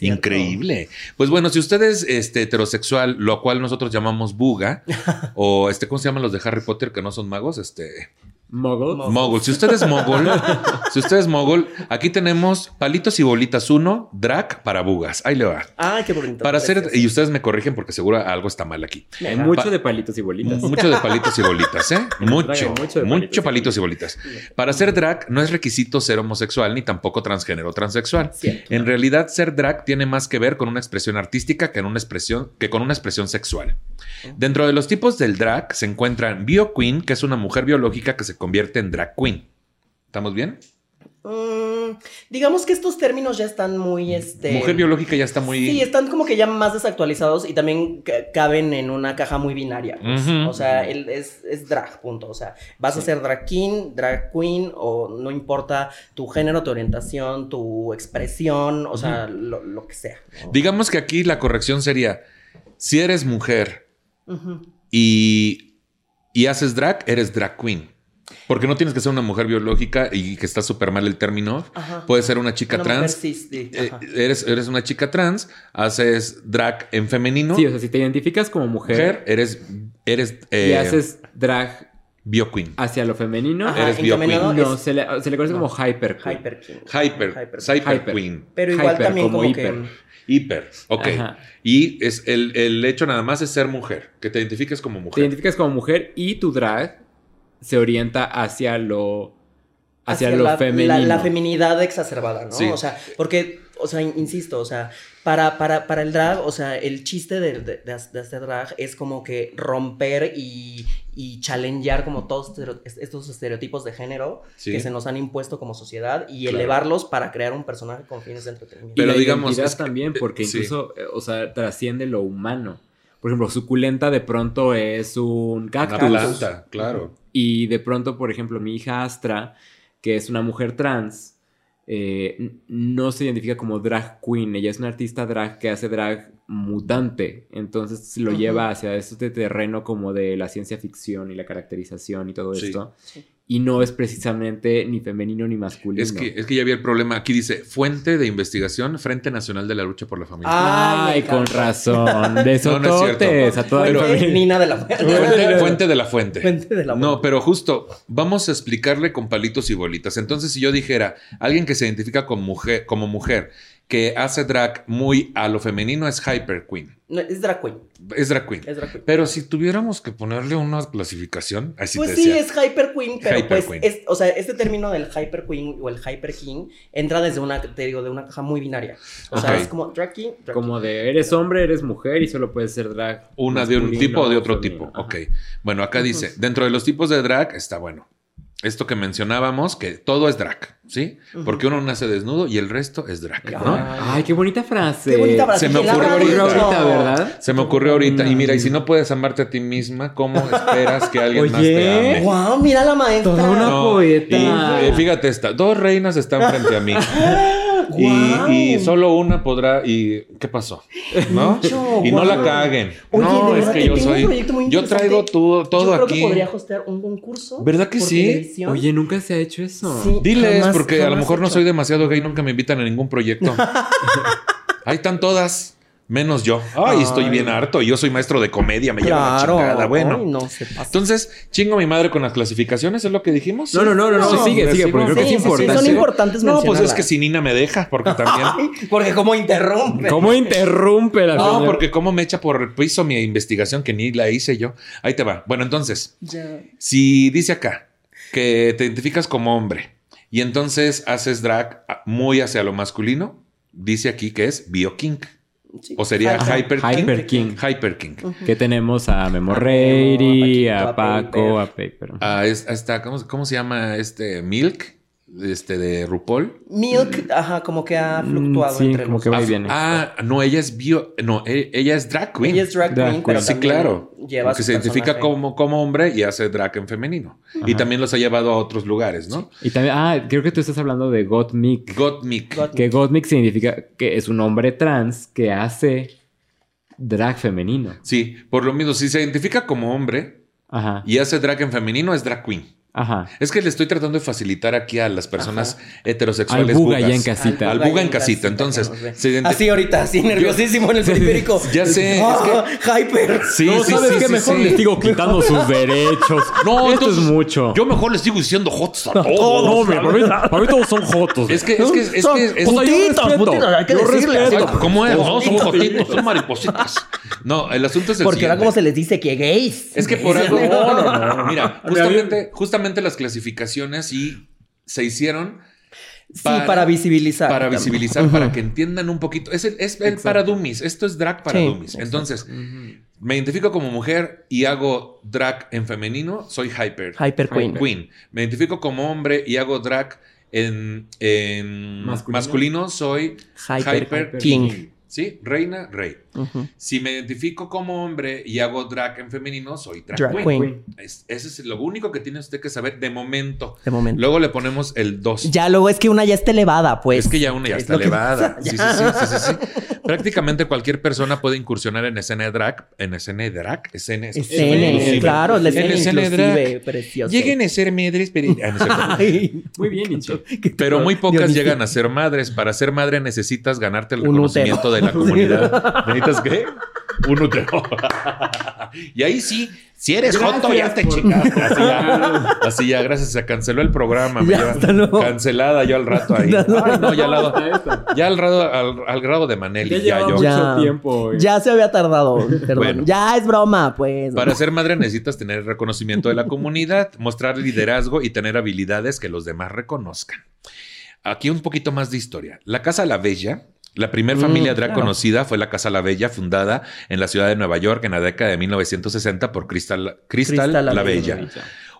Increíble. Pues bueno, si usted es este, heterosexual, lo cual nosotros llamamos buga, o este, ¿cómo se llaman los de Harry Potter que no son magos? Este. Mogul. Mogul. Si usted es mogul, si usted es mogul, aquí tenemos palitos y bolitas uno, drag para bugas. Ahí le va. Ay, qué bonito. Para hacer, y ustedes me corrigen porque seguro algo está mal aquí. Hay mucho de palitos y bolitas. Mucho de palitos y bolitas, ¿eh? Mucho, mucho, palitos, y bolitas. Para ser drag no es requisito ser homosexual ni tampoco transgénero o transexual. En realidad, ser drag tiene más que ver con una expresión artística que, en una expresión, que con una expresión sexual. Dentro de los tipos del drag se encuentran bio queen, que es una mujer biológica que se convierte en drag queen. ¿Estamos bien? Mm, digamos que estos términos ya están muy, este... Mujer biológica ya está muy... Sí, están como que ya más desactualizados y también caben en una caja muy binaria. Pues. O sea, es, drag, punto. O sea, vas a ser drag king, drag queen o no importa tu género, tu orientación, tu expresión, o sea, lo, que sea. Digamos que aquí la corrección sería, si eres mujer y, y haces drag, eres drag queen. Porque no tienes que ser una mujer biológica y que está súper mal el término. Puedes ser una chica trans. Eh, eres, eres una chica trans, haces drag en femenino. Sí, o sea, si te identificas como mujer. eres. eres eh, y haces drag. Bio queen. Hacia lo femenino. eres bio queen. No, se, le, se le conoce como hyper queen. Hyper queen. Hyper. Hyper, queen. Pero igual también como, hiper. Hiper, ok. Y es el, el, hecho nada más es ser mujer, que te identifiques como mujer. Te identificas como mujer y tu drag se orienta hacia lo hacia, lo la, femenino. La, feminidad exacerbada, ¿no? O sea, porque, o sea, insisto, o sea, para, para, para el drag, o sea, el chiste de, de, hacer drag es como que romper y, y challengear como todos estos estereotipos de género que se nos han impuesto como sociedad y elevarlos para crear un personaje con fines de entretenimiento. Pero digamos... también, porque incluso, eh, o sea, trasciende lo humano. Por ejemplo, suculenta de pronto es un cactus. Una planta, claro. Y de pronto, por ejemplo, mi hija Astra, que es una mujer trans, eh, no se identifica como drag queen. Ella es una artista drag que hace drag mutante. Entonces lo lleva hacia este terreno como de la ciencia ficción y la caracterización y todo esto. Sí y no es precisamente ni femenino ni masculino. Es que, es que ya había el problema. Aquí dice Fuente de Investigación, Frente Nacional de la Lucha por la Familia. Ay, con razón. De eso no, es cierto. a toda Nina de la fuente. Fuente, de la fuente. Fuente de la fuente. No, pero justo vamos a explicarle con palitos y bolitas. Entonces, si yo dijera alguien que se identifica como mujer, como mujer que hace drag muy a lo femenino es Hyper Queen. No, es drag queen. Es drag queen. Es drag queen. Pero si tuviéramos que ponerle una clasificación, así Pues sí, es Hyper Queen, pero pues, o sea, este término del Hyper Queen o el Hyper King entra desde una, te digo, de una caja muy binaria. O sea, es como drag king, Como de eres hombre, eres mujer y solo puedes ser drag. Una de un tipo o de otro tipo. Ok. Bueno, acá dice, dentro de los tipos de drag está bueno esto que mencionábamos, que todo es drag, ¿sí? Porque uno nace desnudo y el resto es drag, ¿no? Ay, qué bonita frase. Qué bonita frase. Se me ocurrió ahorita, ¿verdad? Se me ocurrió ahorita. Y mira, y si no puedes amarte a ti misma, ¿cómo esperas que alguien más te ame? ¡Wow! Mira la maestra. Toda una poeta. Y, eh, fíjate esta, dos reinas están frente a mí. Y, solo una podrá. ¿Y qué pasó? ¿No? y no la caguen. no, es que yo soy. Yo traigo todo, todo yo creo aquí. Que podría hostear un concurso. ¿Verdad que sí? Oye, nunca se ha hecho eso. Diles, porque a lo mejor no soy demasiado gay, nunca me invitan a ningún proyecto. Ahí están todas. Menos yo. Ay, estoy bien harto. Yo soy maestro de comedia, me lleva la chingada. Bueno. Entonces, chingo a mi madre con las clasificaciones, ¿es lo que dijimos? No, no, no, no, sigue, sigue, porque creo que es importante. son importantes No, pues es que si Nina me deja, porque también. porque cómo interrumpe. ¿Cómo interrumpe la No, porque cómo me echa por el piso mi investigación que ni la hice yo. Ahí te va. Bueno, entonces, si dice acá que te identificas como hombre y entonces haces drag muy hacia lo masculino, dice aquí que es bioking. O sería Hyper, King. Hyper King. Que tenemos a Memo a Paco, a Paper. A, esta, ¿cómo, se llama este? Milk este de RuPaul. Milk, ajá, como que ha mm, fluctuado sí, entre como que va y viene. Ah, no, ella es bio, no, e, ella es drag queen. Ella es drag, queen, pero sí, claro. Lleva porque se identifica como, como hombre y hace drag en femenino. Y también los ha llevado a otros lugares, ¿no? Y también, ah, creo que tú estás hablando de Gottmik. Gottmik. Que Gottmik significa que es un hombre trans que hace drag femenino. Sí, por lo mismo, si se identifica como hombre y hace drag en femenino, es drag queen. Ajá. Es que le estoy tratando de facilitar aquí a las personas heterosexuales. Al buga ya en casita. Al, buga en casita. Entonces, así ahorita, así nerviosísimo en el periférico. Ya sé. Ah, hyper. Sí, no, sí, ¿sabes qué? mejor les digo quitando sus derechos. No, esto es mucho. Yo mejor les sigo diciendo jotos a todos. No, para, mí, para mí todos son jotos. Es que, es que, es que. Es, putitos, putitos, hay que decirle. ¿Cómo es? No, son jotitos, son maripositas. No, el asunto es el Porque ahora como se les dice que gays. Es que por algo. No, no, no. Mira, justamente, justamente las clasificaciones y se hicieron. Para, sí, para visibilizar. Para visibilizar, para que entiendan un poquito. Es el, es el para dummies. Esto es drag para dummies. Entonces, me identifico como mujer y hago drag en femenino, soy hyper. Hyper queen. queen. Me identifico como hombre y hago drag en, en masculino. soy hyper, king. ¿Sí? Reina, rey. Si me identifico como hombre y hago drag en femenino, soy drag, queen. ese es lo único que tiene usted que saber de momento. De momento. Luego le ponemos el 2. Ya luego es que una ya está elevada, pues. Es que ya una ya está elevada. Sí, sí, sí, sí, sí, Prácticamente cualquier persona puede incursionar en escena de drag. En escena de drag. Escena, escena claro. La escena, en escena de drag. Precioso. Lleguen a ser madres. Pero... Ah, muy bien, Nicho. Pero muy pocas llegan a ser madres. Para ser madre necesitas ganarte el reconocimiento de la comunidad. ¿Necesitas qué? Un útero. y ahí sí, si eres joto, ya te chingaste. Así ya, así ya, gracias. Se canceló el programa. Ya, Cancelada yo al rato ahí. Ay, no, ya al lado. Ya al, al, al grado de Maneli. Ya, ya yo. Ya, tiempo. Ya se había tardado. Perdón. ya es broma, pues. Para ser madre necesitas tener reconocimiento de la comunidad, mostrar liderazgo y tener habilidades que los demás reconozcan. Aquí un poquito más de historia. La Casa La Bella la primera mm, familia drag conocida fue la Casa La Bella, fundada en la ciudad de Nueva York en la década de 1960 por Crystal, Crystal, La, Bella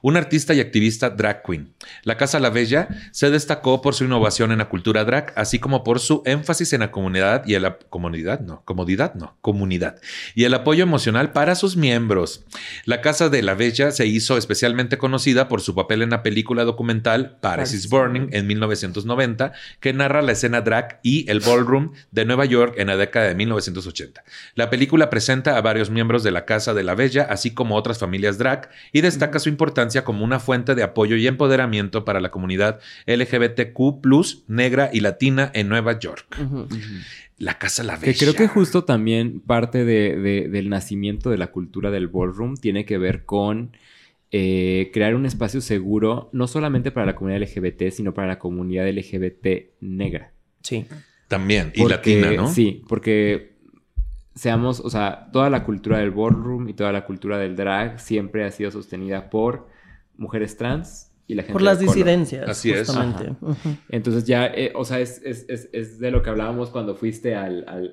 un artista y activista drag queen. La Casa La Bella se destacó por su innovación en la cultura drag, así como por su énfasis en la comunidad y en la comunidad, no, comodidad, no, comunidad, y el apoyo emocional para sus miembros. La Casa de La Bella se hizo especialmente conocida por su papel en la película documental Paris is Burning en 1990, que narra la escena drag y el ballroom de Nueva York en la década de 1980. La película presenta a varios miembros de la Casa de la Bella, así como otras familias drag, y destaca su importancia como una fuente de apoyo y empoderamiento para la comunidad LGBTQ, negra y latina en Nueva York. La Casa La Bella. Que creo que justo también parte del nacimiento de la cultura del ballroom tiene que ver con eh, crear un espacio seguro, no solamente para la comunidad LGBT, sino para la comunidad LGBT negra. Sí. También, y latina, ¿no? Sí, porque seamos, o sea, toda la cultura del ballroom y toda la cultura del drag siempre ha sido sostenida por mujeres trans y la gente Por las disidencias. Así justamente. es. Entonces ya, eh, o sea, es, es, es, de lo que hablábamos cuando fuiste al, al,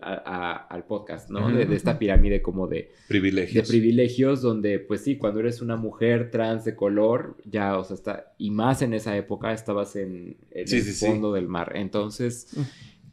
al podcast, ¿no? de, esta pirámide como de privilegios. De privilegios donde, pues sí, cuando eres una mujer trans de color, ya, o sea, está, y más en esa época estabas en, el fondo del mar. Entonces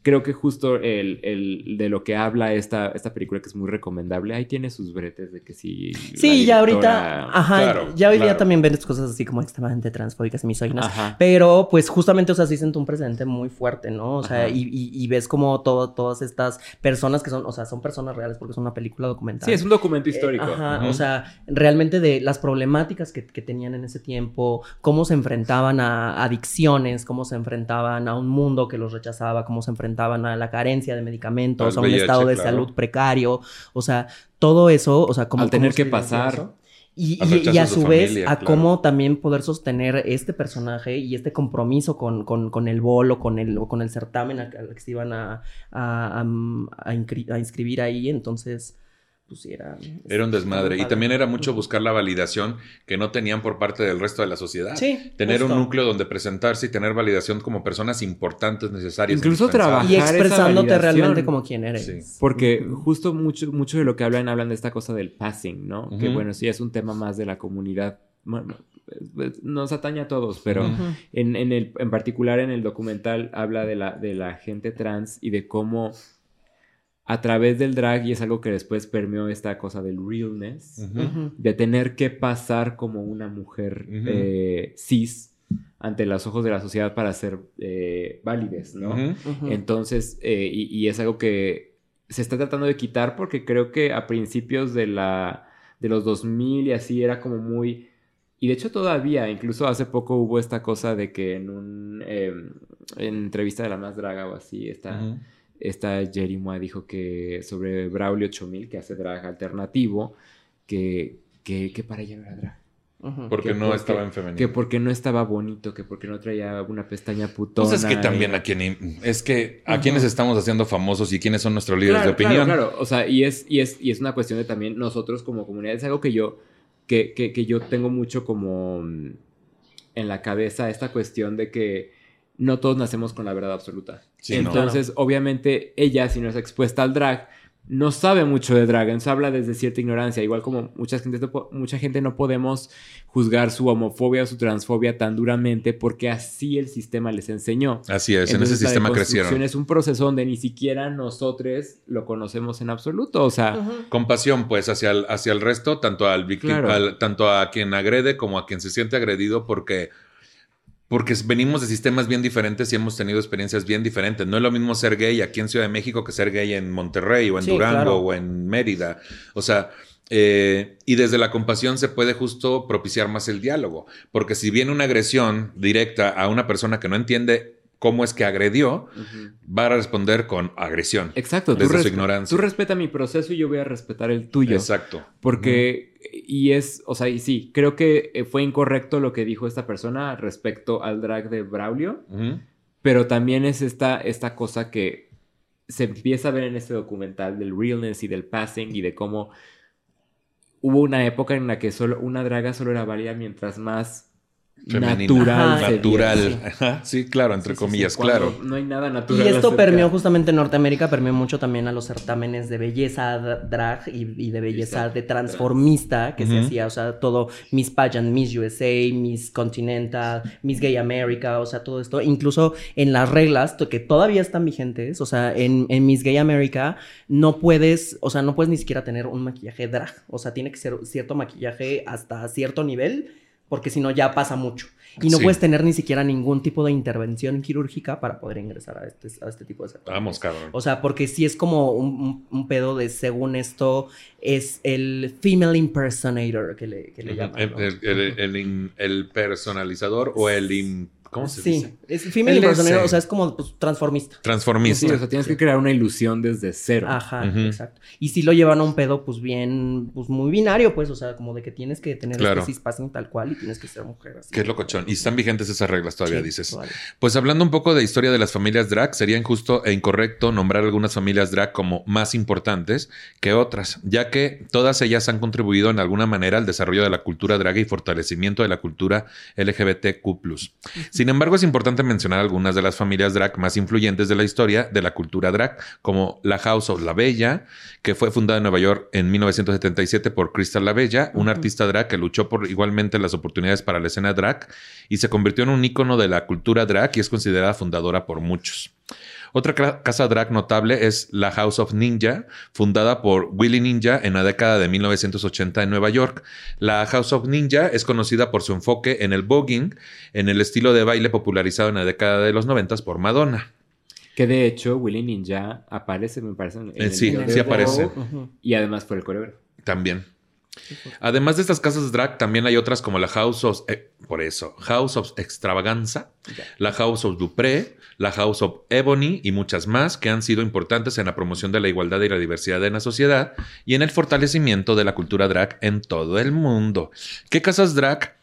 creo que justo el, el, de lo que habla esta, esta película, que es muy recomendable, ahí tiene sus bretes de que sí. Sí, ya ahorita. Ajá. ya hoy día también ves cosas así como extremadamente transfóbicas y misóginas. Pero, pues, justamente, o sea, sí siento un presente muy fuerte, ¿no? O sea, y, y, ves como todo, todas estas personas que son, o sea, son personas reales porque es una película documental. Sí, es un documento histórico. ajá. O sea, realmente de las problemáticas que, que tenían en ese tiempo, cómo se enfrentaban a adicciones, cómo se enfrentaban a un mundo que los rechazaba, cómo se enfrentaban a la carencia de medicamentos, a un estado de salud precario, o sea, todo eso, o sea, como... Al tener que pasar. Y, y, a su, vez, a cómo también poder sostener este personaje y este compromiso con, con, con el bolo, con el, con el certamen al que se iban a, a, a inscribir ahí. Entonces, pues era... Era un desmadre. Y también era mucho buscar la validación que no tenían por parte del resto de la sociedad. Sí. Tener un núcleo donde presentarse y tener validación como personas importantes, necesarias. Incluso trabajar. Y expresándote realmente como quien eres. Porque justo mucho, mucho de lo que hablan, hablan de esta cosa del passing, ¿no? Que bueno, sí es un tema más de la comunidad. Bueno, nos atañe a todos, pero en, en, el, en particular en el documental habla de la, de la gente trans y de cómo a través del drag, y es algo que después permeó esta cosa del realness, de tener que pasar como una mujer eh, cis ante los ojos de la sociedad para ser eh, válides, ¿no? Entonces, eh, y, es algo que se está tratando de quitar porque creo que a principios de la de los 2000 y así era como muy Y de hecho todavía, incluso hace poco hubo esta cosa de que en un em, en entrevista de la más draga o así, esta, esta Jerry dijo que sobre Braulio 8000, que hace drag alternativo, que, que, para ella no era drag. Porque no estaba en femenino. Que porque no estaba bonito, que porque no traía una pestaña putona. Pues es que también a quien es que a quienes estamos haciendo famosos y quiénes son nuestros líderes de opinión. Claro, claro. O sea, y es, y es, y es una cuestión de también nosotros como comunidad. Es algo que yo, que, que, que yo tengo mucho como en la cabeza, esta cuestión de que no todos nacemos con la verdad absoluta. Entonces, obviamente, ella, si no es expuesta al drag, no sabe mucho de dragons, habla desde cierta ignorancia, igual como mucha gente, mucha gente no podemos juzgar su homofobia o su transfobia tan duramente porque así el sistema les enseñó. Así es, en ese sistema crecieron. Es un proceso donde ni siquiera nosotros lo conocemos en absoluto, o sea... Compasión, pues, hacia el, hacia el resto, tanto al, al tanto a quien agrede como a quien se siente agredido porque porque venimos de sistemas bien diferentes y hemos tenido experiencias bien diferentes. No es lo mismo ser gay aquí en Ciudad de México que ser gay en Monterrey o en Durango o en Mérida. O sea, eh, y desde la compasión se puede justo propiciar más el diálogo, porque si viene una agresión directa a una persona que no entiende cómo es que agredió, va a responder con agresión. Exacto. Desde su ignorancia. Tú respeta mi proceso y yo voy a respetar el tuyo. Exacto. Porque, y es, o sea, y sí, creo que eh, fue incorrecto lo que dijo esta persona respecto al drag de Braulio, pero también es esta, esta cosa que se empieza a ver en este documental del realness y del passing y de cómo hubo una época en la que solo una draga solo era válida mientras más natural. natural. Sí. claro, entre comillas, claro. No hay nada natural. Y esto permeó justamente en Norteamérica, permeó mucho también a los certámenes de belleza drag y, de belleza de transformista que se hacía, o sea, todo Miss Pageant, Miss USA, Miss Continental, Miss Gay America, o sea, todo esto. Incluso en las reglas que todavía están vigentes, o sea, en, en Miss Gay America no puedes, o sea, no puedes ni siquiera tener un maquillaje drag, o sea, tiene que ser cierto maquillaje hasta cierto nivel porque si no ya pasa mucho. Y no puedes tener ni siquiera ningún tipo de intervención quirúrgica para poder ingresar a este, a este tipo de sector. Vamos, cabrón. O sea, porque si es como un, pedo de, según esto, es el female impersonator que le, que le llaman. El, personalizador o el ¿Cómo se dice? Sí, es female impersonator, o sea, es como pues, transformista. Transformista. Sí, o sea, tienes que crear una ilusión desde cero. Ajá, exacto. Y si lo llevan a un pedo, pues bien, pues muy binario, pues, o sea, como de que tienes que tener claro. este cispassing tal cual y tienes que ser mujer. Así. Qué locochón. Y están vigentes esas reglas todavía, dices. Pues hablando un poco de historia de las familias drag, sería injusto e incorrecto nombrar algunas familias drag como más importantes que otras, ya que todas ellas han contribuido en alguna manera al desarrollo de la cultura drag y fortalecimiento de la cultura LGBTQ. Sin embargo, es importante mencionar algunas de las familias drag más influyentes de la historia de la cultura drag, como la House of La Bella, que fue fundada en Nueva York en 1977 por Crystal La Bella, una artista drag que luchó por igualmente las oportunidades para la escena drag y se convirtió en un ícono de la cultura drag y es considerada fundadora por muchos. Otra casa drag notable es la House of Ninja, fundada por Willy Ninja en la década de 1980 en Nueva York. La House of Ninja es conocida por su enfoque en el voguing, en el estilo de baile popularizado en la década de los 90 por Madonna. Que de hecho Willy Ninja aparece, me parece. En el sí, sí aparece. Y además fue el coreógrafo. También. Además de estas casas drag, también hay otras como la House of, eh, por eso, House of Extravaganza, la House of Dupré, la House of Ebony y muchas más que han sido importantes en la promoción de la igualdad y la diversidad en la sociedad y en el fortalecimiento de la cultura drag en todo el mundo. ¿Qué casas drag?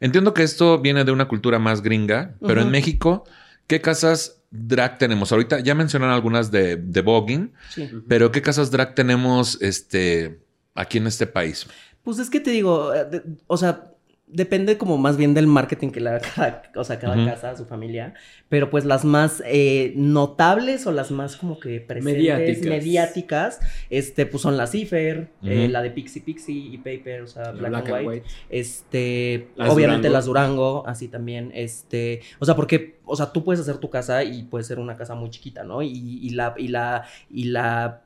Entiendo que esto viene de una cultura más gringa, pero en México, ¿qué casas drag tenemos? Ahorita ya mencionaron algunas de, de voguing, pero ¿qué casas drag tenemos este, aquí en este país? Pues es que te digo, eh, o sea, depende como más bien del marketing que le haga cada, o sea, cada casa, su familia. Pero pues las más eh, notables o las más como que presentes, mediáticas, este, pues son la Cipher, eh, la de Pixie Pixie y Paper, o sea, Black, and, white. Este, obviamente las Durango, así también, este, o sea, porque, o sea, tú puedes hacer tu casa y puede ser una casa muy chiquita, ¿no? Y, y la, y la, y la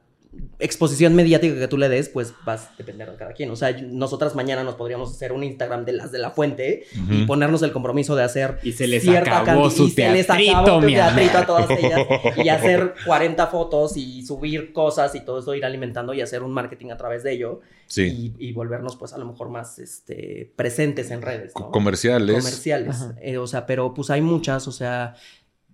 exposición mediática que tú le des, pues vas a depender de cada quien. O sea, nosotras mañana nos podríamos hacer un Instagram de las de la fuente y ponernos el compromiso de hacer y se les cierta acabó su y se les acabó su teatrito a todas ellas y hacer 40 fotos y subir cosas y todo eso ir alimentando y hacer un marketing a través de ello sí. y, volvernos pues a lo mejor más este presentes en redes, ¿no? Comerciales. Comerciales. Eh, o sea, pero pues hay muchas, o sea,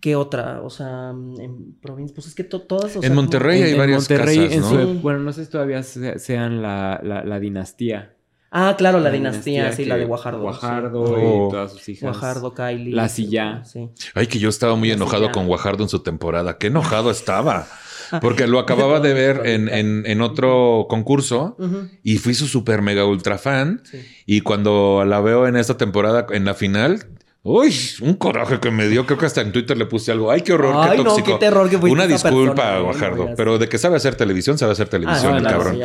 ¿Qué otra? O sea, en provincia, pues es que todas... en Monterrey hay varias Monterrey, casas, ¿no? bueno, no sé si todavía sean la, la, dinastía. Ah, claro, la, dinastía, sí, la de Guajardo. Guajardo y oh. todas sus hijas. Guajardo, Kylie. La Silla. Sí. Ay, que yo estaba muy enojado con Guajardo en su temporada. Qué enojado estaba. Porque lo acababa de ver en, en, en otro concurso y fui su super mega ultra fan. Y cuando la veo en esta temporada, en la final, Uy, un coraje que me dio. Creo que hasta en Twitter le puse algo. Ay, qué horror, qué tóxico. No, qué terror que Una disculpa, Guajardo. pero de que sabe hacer televisión, sabe hacer televisión, ah, cabrón.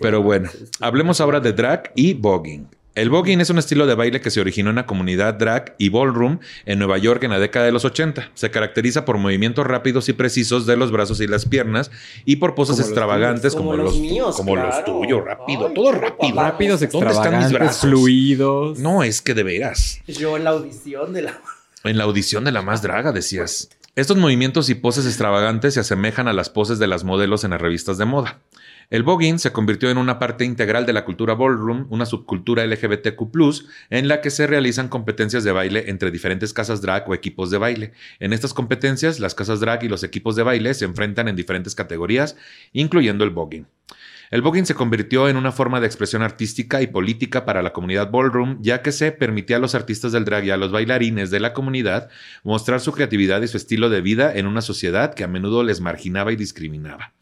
pero bueno, hablemos ahora de drag y voguing. El voguing es un estilo de baile que se originó en la comunidad drag y ballroom en Nueva York en la década de los 80. Se caracteriza por movimientos rápidos y precisos de los brazos y las piernas y por poses extravagantes como, los, míos, como los tuyos, rápido, todo rápido. Rápidos, extravagantes, fluidos. No, es que de veras. Yo en la audición de la En la audición de la más draga decías. Estos movimientos y poses extravagantes se asemejan a las poses de las modelos en las revistas de moda. El voguing se convirtió en una parte integral de la cultura ballroom, una subcultura LGBTQ+, en la que se realizan competencias de baile entre diferentes casas drag o equipos de baile. En estas competencias, las casas drag y los equipos de baile se enfrentan en diferentes categorías, incluyendo el voguing. El voguing se convirtió en una forma de expresión artística y política para la comunidad ballroom, ya que se permitía a los artistas del drag y a los bailarines de la comunidad mostrar su creatividad y su estilo de vida en una sociedad que a menudo les marginaba y discriminaba.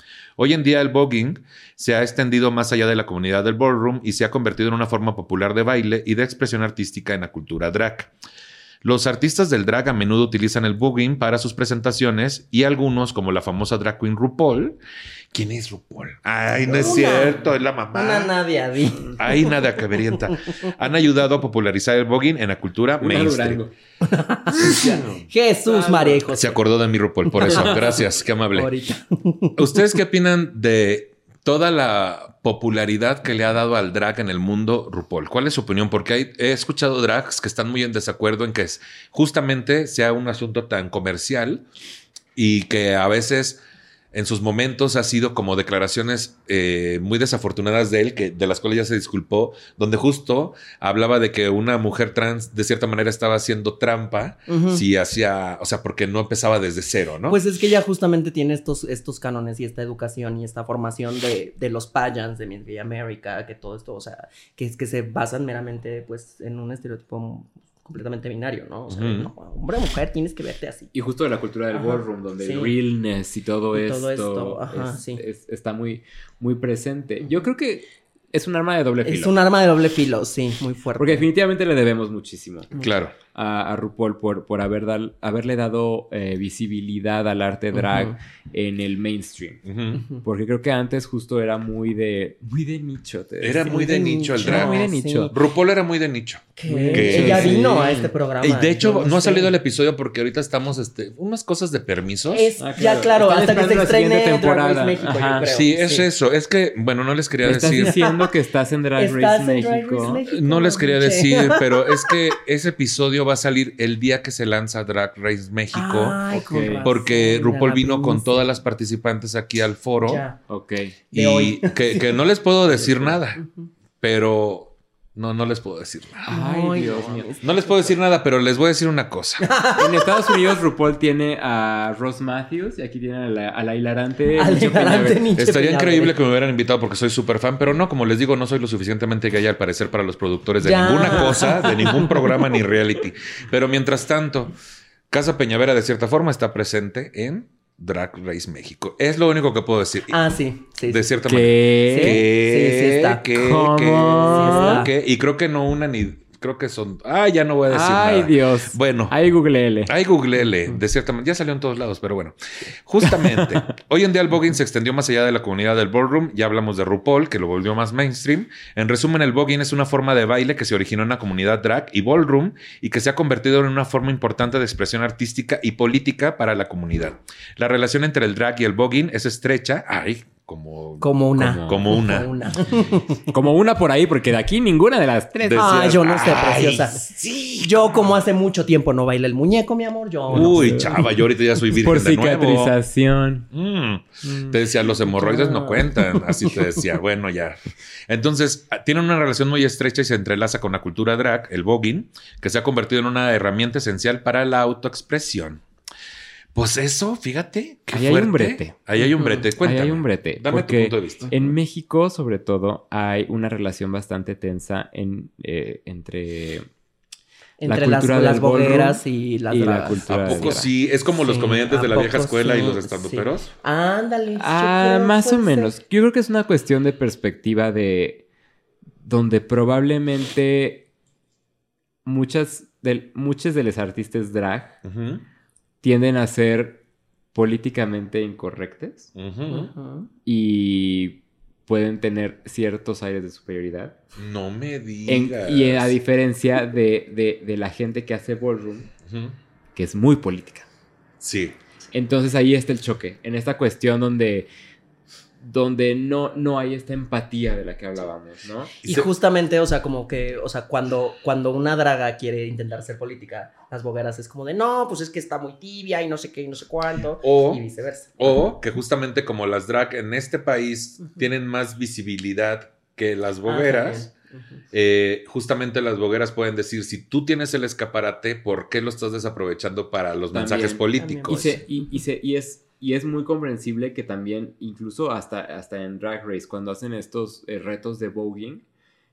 Hoy en día el voguing se ha extendido más allá de la comunidad del ballroom y se ha convertido en una forma popular de baile y de expresión artística en la cultura drag. Los artistas del drag a menudo utilizan el voguing para sus presentaciones y algunos, como la famosa drag queen RuPaul, ¿Quién es RuPaul? Ay, no es cierto, es la mamá. Una Nadia Ay, nada caberienta. Han ayudado a popularizar el voguing en la cultura mainstream. Jesús, María Se acordó de mi RuPaul, por eso. Gracias, qué amable. ¿Ustedes qué opinan de toda la popularidad que le ha dado al drag en el mundo RuPaul? ¿Cuál es su opinión? Porque he escuchado drags que están muy en desacuerdo en que justamente sea un asunto tan comercial y que a veces en sus momentos ha sido como declaraciones eh, muy desafortunadas de él, que, de las cuales ya se disculpó, donde justo hablaba de que una mujer trans de cierta manera estaba haciendo trampa si hacía, o sea, porque no empezaba desde cero, ¿no? Pues es que ya justamente tiene estos, estos cánones y esta educación y esta formación de, de los payans de Miss América, que todo esto, o sea, que es que se basan meramente pues en un estereotipo completamente binario, ¿no? O sea, hombre o mujer tienes que verte así. Y justo de la cultura del ballroom, donde el realness y todo, esto, está muy, muy presente. Yo creo que es un arma de doble filo. Es un arma de doble filo, sí, muy fuerte. Porque definitivamente le debemos muchísimo. Claro a, RuPaul por, por haber haberle dado eh, visibilidad al arte drag en el mainstream. Porque creo que antes justo era muy de muy de nicho. era muy, de, nicho el drag. Muy de nicho. RuPaul era muy de nicho. Que ella vino a este programa. Y de hecho, no, ha salido el episodio porque ahorita estamos este, unas cosas de permisos. Ah, ya claro, hasta que se estrene temporada. Drag México, yo creo. Sí, es eso. Es que, bueno, no les quería ¿Estás decir. diciendo que estás en Drag Race México. No les quería decir, pero es que ese episodio va a salir el día que se lanza Drag Race México. Porque RuPaul vino con todas las participantes aquí al foro. Ok. Y que, no les puedo decir nada. Pero no, no les puedo decir nada. Ay, Dios mío. No les puedo decir nada, pero les voy a decir una cosa. en Estados Unidos, RuPaul tiene a Ross Matthews y aquí tiene a la, a la hilarante. Estaría increíble que me hubieran invitado porque soy súper fan, pero no, como les digo, no soy lo suficientemente gay al parecer para los productores de ninguna cosa, de ningún programa ni reality. Pero mientras tanto, Casa Peñavera de cierta forma está presente en Drag Race México. Es lo único que puedo decir. Ah, sí. sí de cierta manera. ¿Qué? Sí, sí, está. ¿Qué? Y creo que no una ni creo que son. Ah, ya no voy a decir nada. Ay, Dios. Bueno. Ahí googleele. Ahí googleele. De cierta manera. Ya salió en todos lados, pero bueno. Justamente, hoy en día el voguing se extendió más allá de la comunidad del ballroom. Ya hablamos de RuPaul, que lo volvió más mainstream. En resumen, el voguing es una forma de baile que se originó en la comunidad drag y ballroom y que se ha convertido en una forma importante de expresión artística y política para la comunidad. La relación entre el drag y el voguing es estrecha. Ay, como, como una. Como, una. Como una. por ahí, porque de aquí ninguna de las tres. ah, yo no sé, preciosa. Sí. Yo, como hace mucho tiempo no baila el muñeco, mi amor, yo. Uy, chava, yo ahorita ya soy virgen por cicatrización. Mm. Te decía, los hemorroides no cuentan. Así te decía, bueno, ya. Entonces, tiene una relación muy estrecha y se entrelaza con la cultura drag, el voguing, que se ha convertido en una herramienta esencial para la autoexpresión. Pues eso, fíjate. Ahí hay un brete. Ahí hay un brete. Cuéntame. Ahí hay un brete. Dame tu punto de vista. En México, sobre todo, hay una relación bastante tensa en, eh, entre entre las, las bogueras y, las la cultura. ¿A poco sí? ¿Es como los comediantes de la vieja escuela y los estandoperos? Ándale. Ah, más o menos. Yo creo que es una cuestión de perspectiva de donde probablemente muchas de, muchos de los artistas drag tienden a ser políticamente incorrectas y pueden tener ciertos aires de superioridad. No me digas. y a diferencia de, la gente que hace ballroom, que es muy política. Sí. Entonces ahí está el choque, en esta cuestión donde donde no, no hay esta empatía de la que hablábamos, ¿no? Y, justamente, o sea, como que, o sea, cuando, cuando una draga quiere intentar ser política, las bogueras es como de, no, pues es que está muy tibia y no sé qué y no sé cuánto, o, y viceversa. O que justamente como las drag en este país tienen más visibilidad que las bogueras, eh, justamente las bogueras pueden decir, si tú tienes el escaparate, ¿por qué lo estás desaprovechando para los mensajes políticos? Y, y, y es y es muy comprensible que también, incluso hasta, hasta en Drag Race, cuando hacen estos eh, retos de voguing,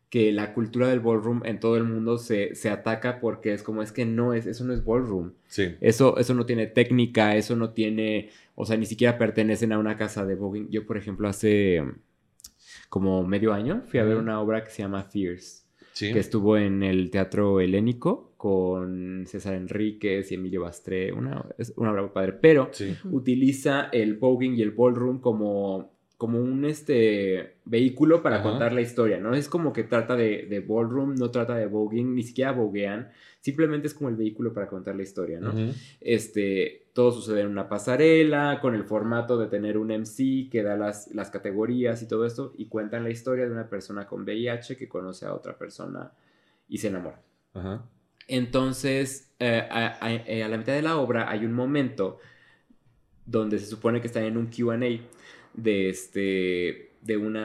que la cultura del ballroom en todo el mundo se, se, ataca porque es como, es que no es, eso no es ballroom. Sí. Eso, eso no tiene técnica, eso no tiene, o sea, ni siquiera pertenecen a una casa de voguing. Yo, por ejemplo, hace como medio año fui a ver una obra que se llama Fierce que estuvo en el Teatro Helénico con César Enríquez y Emilio Bastré, una, es una obra padre, pero utiliza el voguing y el ballroom como, como un este, vehículo para contar la historia, ¿no? Es como que trata de, de ballroom, no trata de voguing, ni siquiera boguean, simplemente es como el vehículo para contar la historia, ¿no? Este, todo sucede en una pasarela, con el formato de tener un MC que da las, las categorías y todo esto, y cuentan la historia de una persona con VIH que conoce a otra persona y se enamora. Entonces, eh, eh, a, la mitad de la obra hay un momento donde se supone que están en un QA de este de un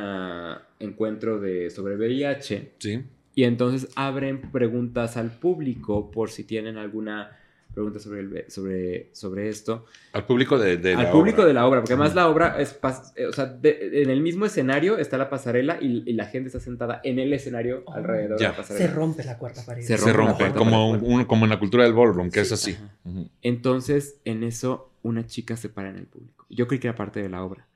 encuentro de sobre VIH. Sí. Y entonces abren preguntas al público por si tienen alguna preguntas sobre, el, sobre, sobre esto. Al público de, de Al público de la obra, porque además la obra es, eh, o sea, en el mismo escenario está la pasarela y, la gente está sentada en el escenario oh, alrededor de la pasarela. Se rompe la cuarta pared. Se rompe, como, como en la cultura del ballroom, que es así. Entonces, en eso, una chica se para en el público. Yo creí que era parte de la obra,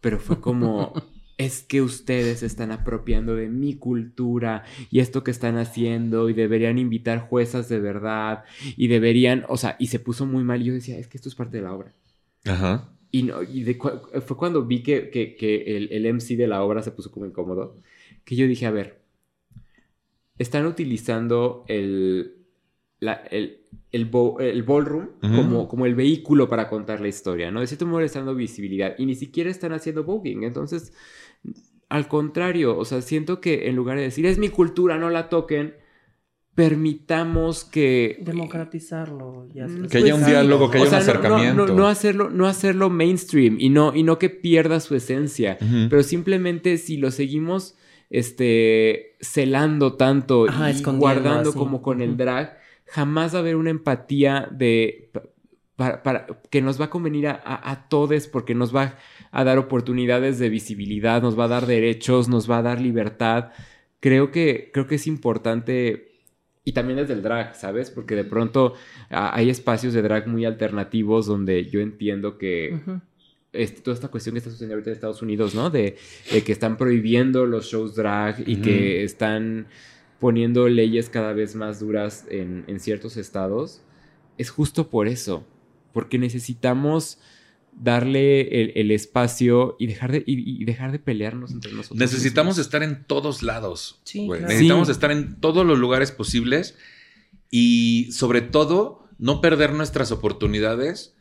pero fue como... es que ustedes están apropiando de mi cultura y esto que están haciendo y deberían invitar juezas de verdad y deberían, o sea, y se puso muy mal y yo decía, es que esto es parte de la obra. Ajá. Y, no, y fue cuando vi que, que, el, el, MC de la obra se puso como incómodo, que yo dije, a ver, están utilizando el, el, el, ballroom como, como el vehículo para contar la historia, ¿no? De cierto modo están dando visibilidad y ni siquiera están haciendo voguing, entonces al contrario, o sea, siento que en lugar de decir es mi cultura, no la toquen, permitamos que democratizarlo mm, que haya un diálogo que haya un acercamiento. no, hacerlo no hacerlo mainstream y no y no que pierda su esencia pero simplemente si lo seguimos este celando tanto y guardando como con el drag jamás va a haber una empatía de para, que nos va a convenir a, a, todos porque nos va a dar oportunidades de visibilidad, nos va a dar derechos, nos va a dar libertad. Creo que, creo que es importante y también desde el drag, ¿sabes? Porque de pronto hay espacios de drag muy alternativos donde yo entiendo que este, toda esta cuestión que está sucediendo ahorita en Estados Unidos, ¿no? De, que están prohibiendo los shows drag y que están poniendo leyes cada vez más duras en, en ciertos estados, es justo por eso porque necesitamos darle el, espacio y dejar, de, y, dejar de pelearnos entre nosotros. Necesitamos estar en todos lados. Necesitamos estar en todos los lugares posibles y sobre todo no perder nuestras oportunidades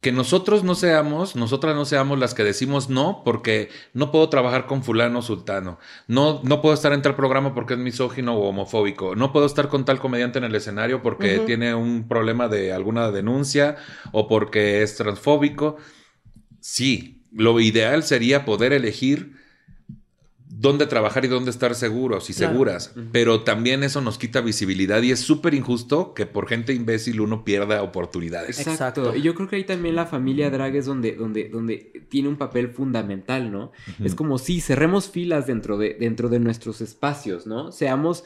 que nosotros no seamos, nosotras no seamos las que decimos no, porque no puedo trabajar con fulano sultano, no, no puedo estar en tal programa porque es misógino o homofóbico, no puedo estar con tal comediante en el escenario porque tiene un problema de alguna denuncia o porque es transfóbico. Sí, lo ideal sería poder elegir dónde trabajar y dónde estar seguros y seguras. Pero también eso nos quita visibilidad y es súper injusto que por gente imbécil uno pierda oportunidades. Exacto. Y yo creo que ahí también la familia drag es donde, donde, donde tiene un papel fundamental, ¿no? Es como si cerremos filas dentro de, dentro de nuestros espacios, ¿no? Seamos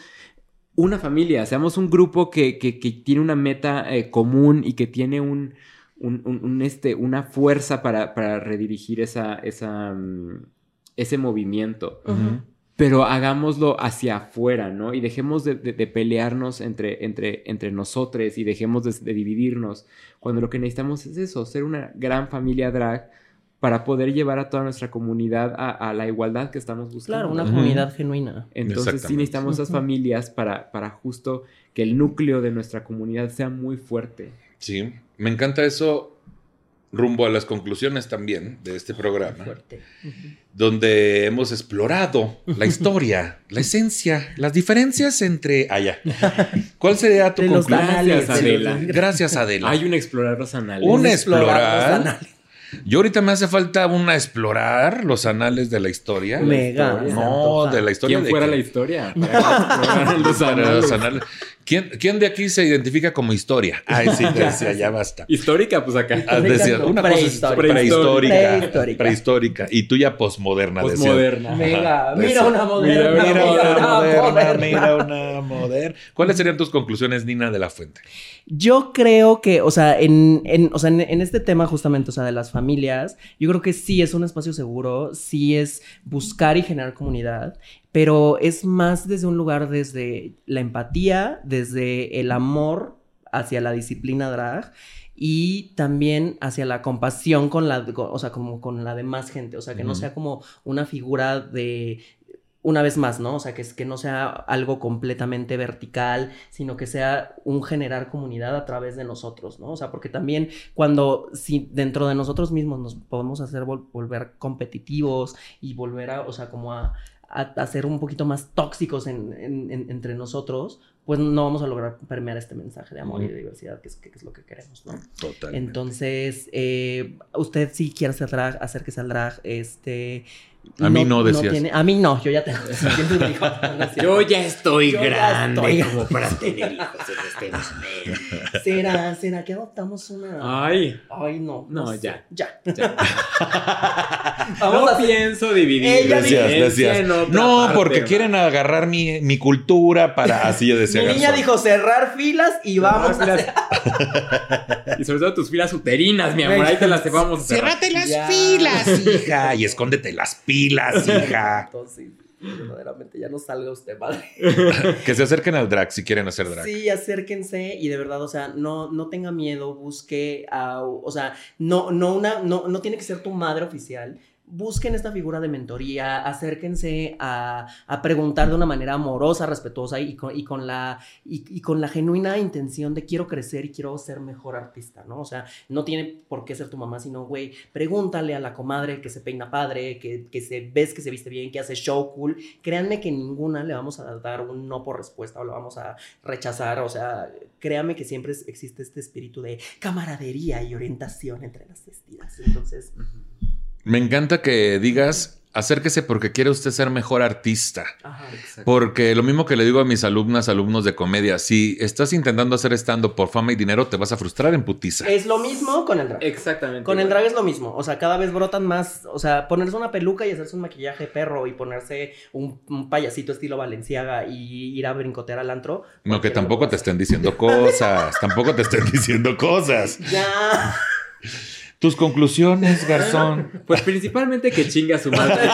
una familia, seamos un grupo que, que, tiene una meta eh, común y que tiene un, un, este, una fuerza para, para redirigir esa, esa, mm, ese movimiento. Pero hagámoslo hacia afuera, ¿no? Y dejemos de, pelearnos entre, entre, entre nosotros y dejemos de, dividirnos. Cuando lo que necesitamos es eso, ser una gran familia drag para poder llevar a toda nuestra comunidad a, la igualdad que estamos buscando. Claro, una comunidad genuina. Entonces sí necesitamos esas familias para, para justo que el núcleo de nuestra comunidad sea muy fuerte. Sí, me encanta eso rumbo a las conclusiones también de este programa, donde hemos explorado la historia, la esencia, las diferencias entre... allá. Ah, ¿Cuál sería tu conclusión? Gracias, Adela. Gracias, Adela. Hay un explorar los anales. Un explorar. Yo ahorita me hace falta una explorar los anales de la historia. Mega. No, de la historia. ¿Quién fuera la historia? Para los anales. ¿Quién, de aquí se identifica como historia? Ay, sí, decía, ya basta. Histórica, pues acá. Ah, una cosa prehistórica. Prehistórica. prehistórica. Y tú ya posmoderna. Posmoderna. Mira, mira una moderna. Mira, una moderna, mira una moderna. ¿Cuáles serían tus conclusiones, Nina de la Fuente? Yo creo que, o sea, en, en, o sea, en, este tema justamente, o sea, de las familias, yo creo que sí es un espacio seguro, sí es buscar y generar comunidad pero es más desde un lugar desde la empatía, desde el amor hacia la disciplina drag y también hacia la compasión con la, o sea, como con la demás gente, o sea, que no sea como una figura de, una vez más, ¿no? O sea, que, que no sea algo completamente vertical, sino que sea un generar comunidad a través de nosotros, ¿no? O sea, porque también cuando, si dentro de nosotros mismos nos podemos hacer volver competitivos y volver a, o sea, como a a, ser un poquito más tóxicos entre nosotros, pues no vamos a lograr permear este mensaje de amor y de diversidad, que es, que es, lo que queremos, ¿no? Totalmente. Entonces, eh, usted si quiere hacer drag, acérquese al drag, este... A mí no, decías. a mí no, yo ya tengo. yo ya estoy grande como para tener hijos en este ¿Será, será que adoptamos una? Ay. Ay, no. No, ya. Ya. ya. Vamos no pienso dividir. decías, No, porque quieren agarrar mi, mi, cultura para así yo decía. Mi niña dijo cerrar filas y vamos a hacer... Y sobre todo tus filas uterinas, mi amor. Ahí te las vamos a cerrar. Cérrate las filas, hija. Y escóndete las pilas, hija. Entonces, verdaderamente ya no salga usted, madre. que se acerquen al drag si quieren hacer drag. Sí, acérquense y de verdad, o sea, no, no tenga miedo, busque a, o sea, no, no, una, no, no tiene que ser tu madre oficial, busquen esta figura de mentoría, acérquense a, preguntar de una manera amorosa, respetuosa y con, la, y, con la genuina intención de quiero crecer y quiero ser mejor artista, ¿no? O sea, no tiene por qué ser tu mamá, sino, güey, pregúntale a la comadre que se peina padre, que, que se ves que se viste bien, que hace show cool. Créanme que ninguna le vamos a dar un no por respuesta o la vamos a rechazar, o sea, créanme que siempre existe este espíritu de camaradería y orientación entre las vestidas. Entonces... Me encanta que digas acérquese porque quiere usted ser mejor artista. Ajá, porque lo mismo que le digo a mis alumnas, alumnos de comedia, si estás intentando hacer stand por fama y dinero, te vas a frustrar en putiza. Es lo mismo con el drag. Exactamente. Con el drag es lo mismo. O sea, cada vez brotan más. O sea, ponerse una peluca y hacerse un maquillaje perro y ponerse un, payasito estilo Valenciaga y ir a brincotear al antro. No, que tampoco te estén diciendo cosas. tampoco te estén diciendo cosas. Ya. Tus conclusiones, Garzón. Pues principalmente que chinga su madre.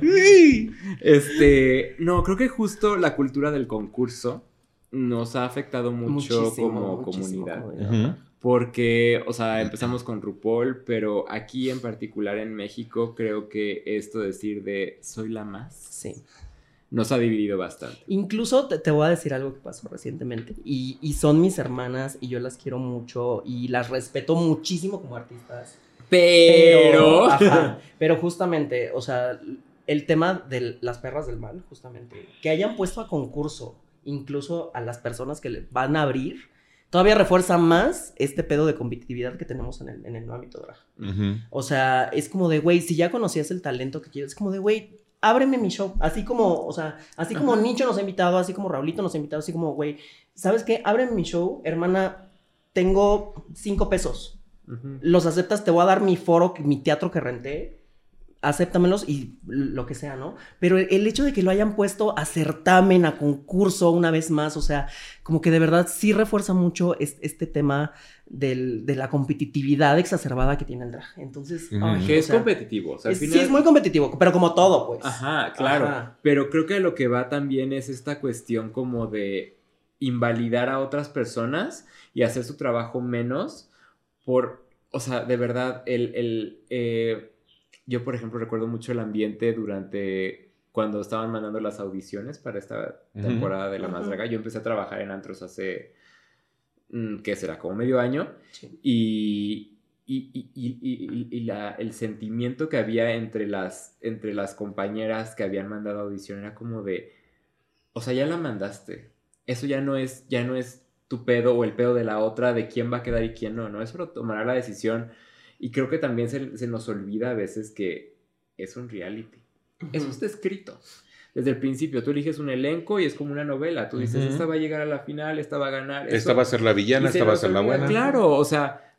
este, no, creo que justo la cultura del concurso nos ha afectado mucho como comunidad. Porque, o sea, empezamos con RuPaul, pero aquí en particular en México creo que esto decir de soy la más. Sí nos ha dividido bastante. Incluso te, voy a decir algo que pasó recientemente. Y, y, son mis hermanas y yo las quiero mucho y las respeto muchísimo como artistas. Pero. Pero, justamente, o sea, el tema de las perras del mal, justamente, que hayan puesto a concurso incluso a las personas que le van a abrir, todavía refuerza más este pedo de competitividad que tenemos en el, en el ámbito drag. O sea, es como de, güey, si ya conocías el talento que quieres, es como de, güey, ábreme mi show. Así como, o sea, así como Nicho nos ha invitado, así como Raulito nos ha invitado, así como, güey, ¿sabes qué? Ábreme mi show, hermana, tengo cinco pesos. Los aceptas, te voy a dar mi foro, mi teatro que renté acéptamelos y lo que sea, ¿no? Pero el, hecho de que lo hayan puesto a certamen, a concurso una vez más, o sea, como que de verdad sí refuerza mucho este, tema de la competitividad exacerbada que tiene el drag. Entonces, que es competitivo. Sí, es muy competitivo, pero como todo, pues. Ajá, claro. Pero creo que lo que va también es esta cuestión como de invalidar a otras personas y hacer su trabajo menos por, o sea, de verdad, el, el eh, yo, por ejemplo, recuerdo mucho el ambiente durante cuando estaban mandando las audiciones para esta temporada de La Más Draga. Yo empecé a trabajar en antros hace, mm, ¿qué será? Como medio año. Y, y, y, y la, el sentimiento que había entre las, entre las compañeras que habían mandado audición era como de, o sea, ya la mandaste. Eso ya no es, ya no es tu pedo o el pedo de la otra, de quién va a quedar y quién no, ¿no? Eso tomará la decisión y creo que también se, nos olvida a veces que es un reality. Eso está escrito. Desde el principio, tú eliges un elenco y es como una novela. Tú dices, esta va a llegar a la final, esta va a ganar. Esta va a ser la villana, esta va a ser la buena. Claro, o sea,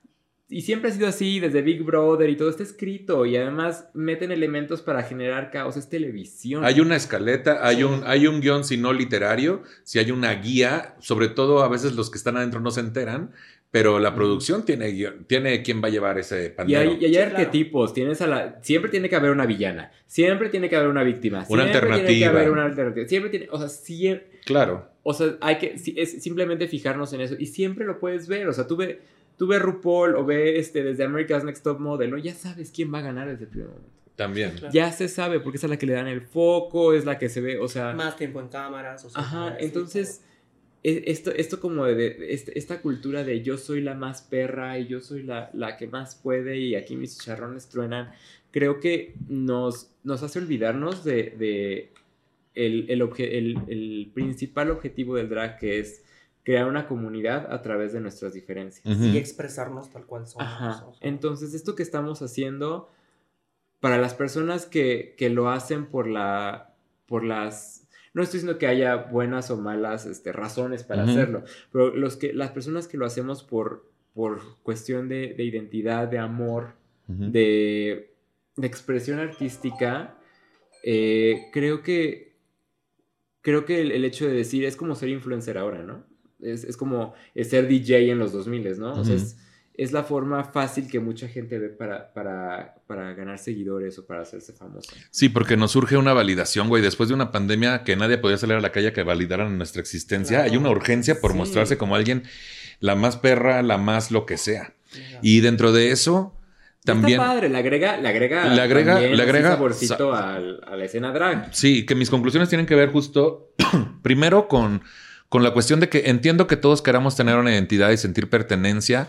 y siempre ha sido así, desde Big Brother y todo está escrito. Y además meten elementos para generar caos. Es televisión. Hay una escaleta, hay, un, hay un guion, si no literario, si hay una guía. Sobre todo, a veces los que están adentro no se enteran. Pero la producción tiene, tiene quién va a llevar ese pandero. Y hay, arquetipos. Tienes a la, siempre tiene que haber una villana. Siempre tiene que haber una víctima. Una alternativa. Tiene que haber una alternativa. Siempre tiene, o sea, siempre... Claro. O sea, hay que es simplemente fijarnos en eso. Y siempre lo puedes ver. O sea, tú ves tú ve RuPaul o ve este, desde America's Next Top Model, ya sabes quién va a ganar desde el primer momento. También. Ya se sabe, porque es la que le dan el foco, es la que se ve, o sea... Más tiempo en cámaras, o sea... Ajá, entonces esto, esto como de, este, esta cultura de yo soy la más perra y yo soy la, la que más puede y aquí mis charrones truenan, creo que nos, nos hace olvidarnos de, el, el, principal objetivo del drag que es crear una comunidad a través de nuestras diferencias. Y expresarnos tal cual somos. Entonces, esto que estamos haciendo, para las personas que, que lo hacen por la, por las no estoy diciendo que haya buenas o malas este, razones para hacerlo, pero los que, las personas que lo hacemos por, por cuestión de, identidad, de amor, de, expresión artística, eh, creo que, creo que el, hecho de decir es como ser influencer ahora, ¿no? Es, como ser DJ en los 2000, ¿no? O sea, es, es la forma fácil que mucha gente ve para, para, para, ganar seguidores o para hacerse famoso. Sí, porque nos surge una validación, güey. Después de una pandemia que nadie podía salir a la calle que validaran nuestra existencia, hay una urgencia por mostrarse como alguien la más perra, la más lo que sea. Y dentro de eso, también. Está padre, le agrega, le agrega, le agrega, le agrega saborcito a la escena drag. Sí, que mis conclusiones tienen que ver justo primero con, con la cuestión de que entiendo que todos queramos tener una identidad y sentir pertenencia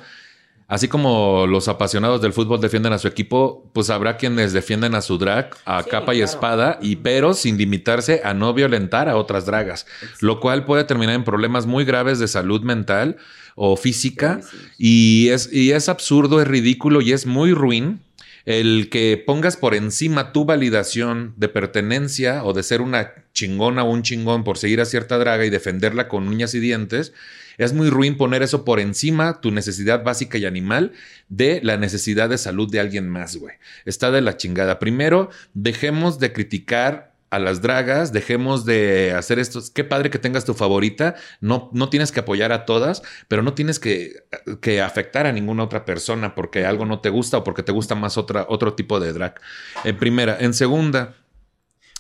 Así como los apasionados del fútbol defienden a su equipo, pues habrá quienes defienden a su drag a capa y espada, y pero sin limitarse a no violentar a otras dragas, lo cual puede terminar en problemas muy graves de salud mental o física, y es, y es absurdo, es ridículo y es muy ruin el que pongas por encima tu validación de pertenencia o de ser una chingona o un chingón por seguir a cierta draga y defenderla con uñas y dientes es muy ruin poner eso por encima, tu necesidad básica y animal, de la necesidad de salud de alguien más, güey. Está de la chingada. Primero, dejemos de criticar a las dragas, dejemos de hacer esto. Qué padre que tengas tu favorita. No, no tienes que apoyar a todas, pero no tienes que, que, afectar a ninguna otra persona porque algo no te gusta o porque te gusta más otra, otro tipo de drag. En primera. En segunda,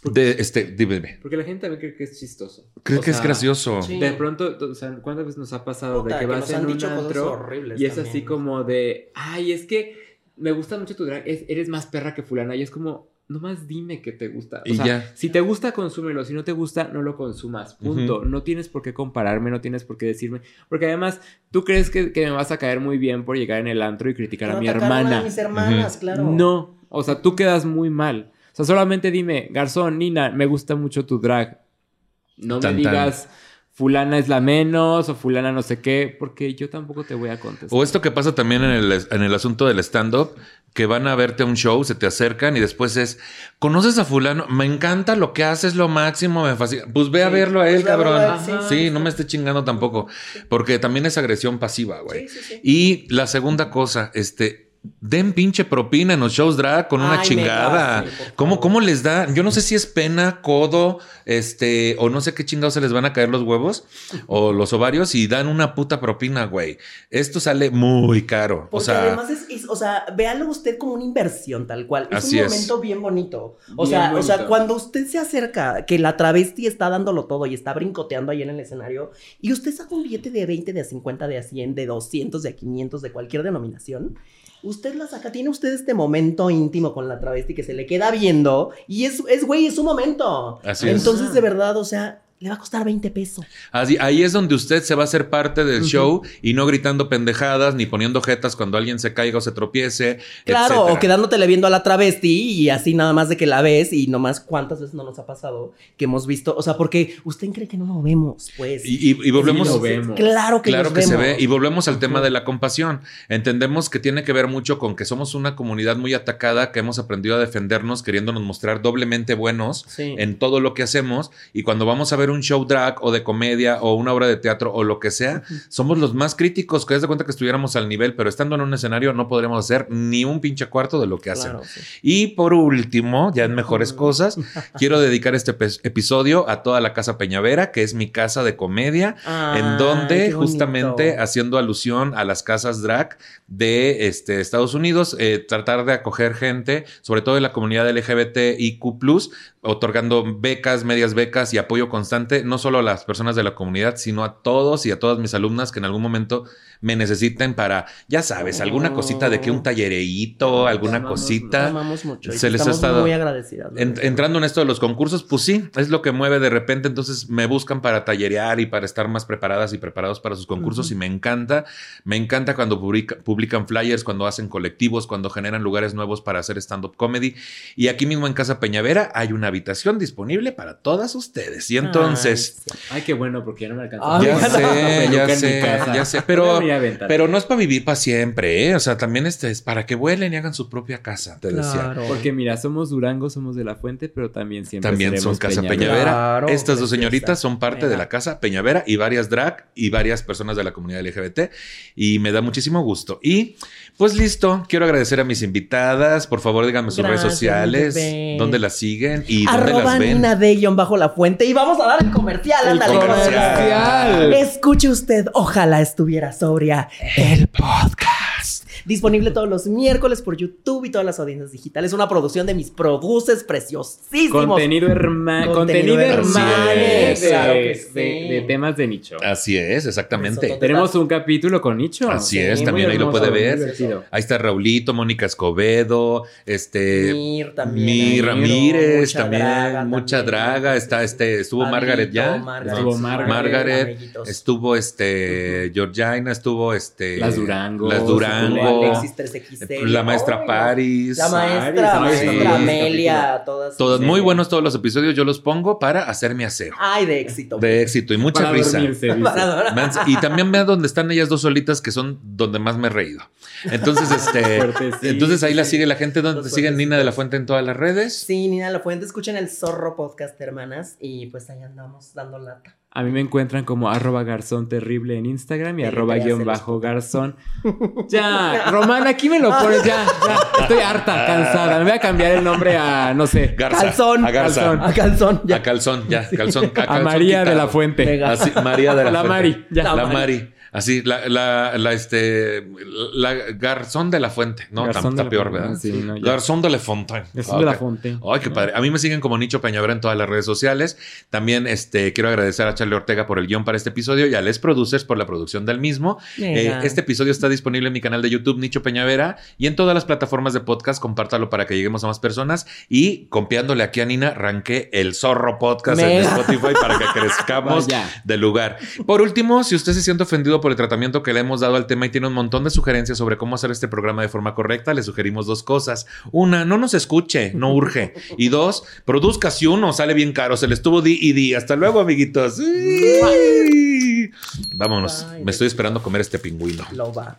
de, este, dime, Porque la gente también cree que es chistoso. Cree que es gracioso. De pronto, o sea, ¿cuántas veces nos ha pasado de que, vas en un antro y es así como de, ay, es que me gusta mucho tu drag, eres más perra que fulana y es como, nomás dime que te gusta. O sea, si te gusta, consúmelo. Si no te gusta, no lo consumas. Punto. No tienes por qué compararme, no tienes por qué decirme. Porque además, tú crees que, me vas a caer muy bien por llegar en el antro y criticar a mi hermana. A mis hermanas, claro. No. O sea, tú quedas muy mal. O sea, solamente dime, Garzón, Nina, me gusta mucho tu drag. No me digas fulana es la menos o fulana no sé qué, porque yo tampoco te voy a contestar. O esto que pasa también en el, en el asunto del stand-up, que van a verte a un show, se te acercan y después es, ¿conoces a fulano? Me encanta lo que haces, lo máximo, me fascina. Pues ve a verlo a él, pues cabrón. sí, no me esté chingando tampoco, porque también es agresión pasiva, güey. y la segunda cosa, este, den pinche propina en los shows drag con una chingada. ¿Cómo, les da? Yo no sé si es pena, codo, este, o no sé qué chingados se les van a caer los huevos o los ovarios y dan una puta propina, güey. Esto sale muy caro. o sea, además es, o sea, véalo usted como una inversión tal cual. Es un momento bien bonito. O sea, o sea, cuando usted se acerca, que la travesti está dándolo todo y está brincoteando ahí en el escenario, y usted saca un billete de 20, de 50, de 100, de 200, de 500, de cualquier denominación usted la saca, tiene usted este momento íntimo con la travesti que se le queda viendo y es, es güey, es su momento. Así Entonces, de verdad, o sea, le va a costar 20 pesos. Así, ahí es donde usted se va a hacer parte del show y no gritando pendejadas ni poniendo jetas cuando alguien se caiga o se tropiece. Claro, o quedándotele viendo a la travesti y así nada más de que la ves y nomás cuántas veces no nos ha pasado que hemos visto. O sea, porque usted cree que no lo vemos, pues. Y, volvemos. Sí, vemos. Claro que, claro que se ve. Y volvemos al tema de la compasión. Entendemos que tiene que ver mucho con que somos una comunidad muy atacada que hemos aprendido a defendernos queriéndonos mostrar doblemente buenos en todo lo que hacemos. Y cuando vamos a ver un show drag o de comedia o una obra de teatro o lo que sea, somos los más críticos que des de cuenta que estuviéramos al nivel, pero estando en un escenario no podremos hacer ni un pinche cuarto de lo que hacen. Y por último, ya en mejores cosas, quiero dedicar este episodio a toda la casa Peñavera, que es mi casa de comedia, en donde justamente haciendo alusión a las casas drag de este, Estados Unidos, eh, tratar de acoger gente, sobre todo en la comunidad LGBTIQ, otorgando becas, medias becas y apoyo constante, no solo a las personas de la comunidad, sino a todos y a todas mis alumnas que en algún momento me necesiten para, ya sabes, alguna cosita de que un tallereíto, alguna cosita. mucho. Se les ha estado muy agradecidas. entrando en esto de los concursos, pues sí, es lo que mueve de repente. Entonces me buscan para tallerear y para estar más preparadas y preparados para sus concursos. Y me encanta, me encanta cuando publican flyers, cuando hacen colectivos, cuando generan lugares nuevos para hacer stand-up comedy. Y aquí mismo en Casa Peñavera hay una habitación disponible para todas ustedes. Y entonces. Ay, qué bueno, porque ya no me alcanza. ya, sé, ya sé, ya sé, pero pero no es para vivir para siempre, ¿eh? O sea, también este es para que vuelen y hagan su propia casa, te decía. Porque mira, somos Durango, somos de la Fuente, pero también siempre También son Casa Peñavera. Estas dos señoritas son parte de la Casa Peñavera y varias drag y varias personas de la comunidad LGBT. Y me da muchísimo gusto. Y pues listo, quiero agradecer a mis invitadas. Por favor, díganme sus redes sociales, dónde las siguen y dónde las ven. Nina de bajo la fuente. Y vamos a dar el comercial, ándale. Comercial. Escuche usted, ojalá estuviera sobria el podcast. Disponible todos los miércoles por YouTube y todas las audiencias digitales. Una producción de mis produces preciosísimos. Contenido hermano. Contenido, hermano. De, temas de nicho. Así es, exactamente. Tenemos un capítulo con nicho. Así es, también ahí lo puede ver. Ahí está Raulito, Mónica Escobedo, este. Mir también. Mir Ramírez también. mucha draga. Está este, estuvo Margaret ya. Estuvo Margaret. Estuvo este. Georgina, estuvo este. Las Durango. Las Durango. La maestra Paris. La maestra, maestra Amelia, todas. Todos muy buenos todos los episodios, yo los pongo para hacer mi aseo. Ay, de éxito. De éxito y mucha risa. y también vean donde están ellas dos solitas que son donde más me he reído. Entonces, este, entonces ahí la sigue la gente donde siguen Nina de la Fuente en todas las redes. Sí, Nina de la Fuente, escuchen el Zorro Podcast, hermanas, y pues ahí andamos dando lata. A mí me encuentran como arroba garzón terrible en Instagram y arroba guion bajo garzón. Ya, Román, aquí me lo pones, ya, ya. Estoy harta, cansada. Me voy a cambiar el nombre a, no sé. calzón. A Calzón. A calzón, ya. A calzón, ya. Calzón. A, María de la Fuente. María de la, la Fuente. Mari, ya. La, Mari. Así, la, la, la, este, la Garzón de la Fuente, ¿no? Está peor, ¿verdad? Sí, no, Garzón de la Fontaine. Garzón de la Fontaine. Ay, qué padre. A mí me siguen como Nicho Peñavera en todas las redes sociales. También este, quiero agradecer a Charlie Ortega por el guion para este episodio y a Les Producers por la producción del mismo. Eh, este episodio está disponible en mi canal de YouTube, Nicho Peñavera, y en todas las plataformas de podcast. Compártalo para que lleguemos a más personas. Y copiándole aquí a Nina, arranqué el Zorro Podcast en Spotify para que crezcamos de lugar. Por último, si usted se siente ofendido por el tratamiento que le hemos dado al tema y tiene un montón de sugerencias sobre cómo hacer este programa de forma correcta, le sugerimos dos cosas. Una, no nos escuche, no urge. Y dos, produzca si uno sale bien caro. Se le estuvo di y di. Hasta luego, amiguitos. Vámonos. Me estoy esperando comer este pingüino. Lo va.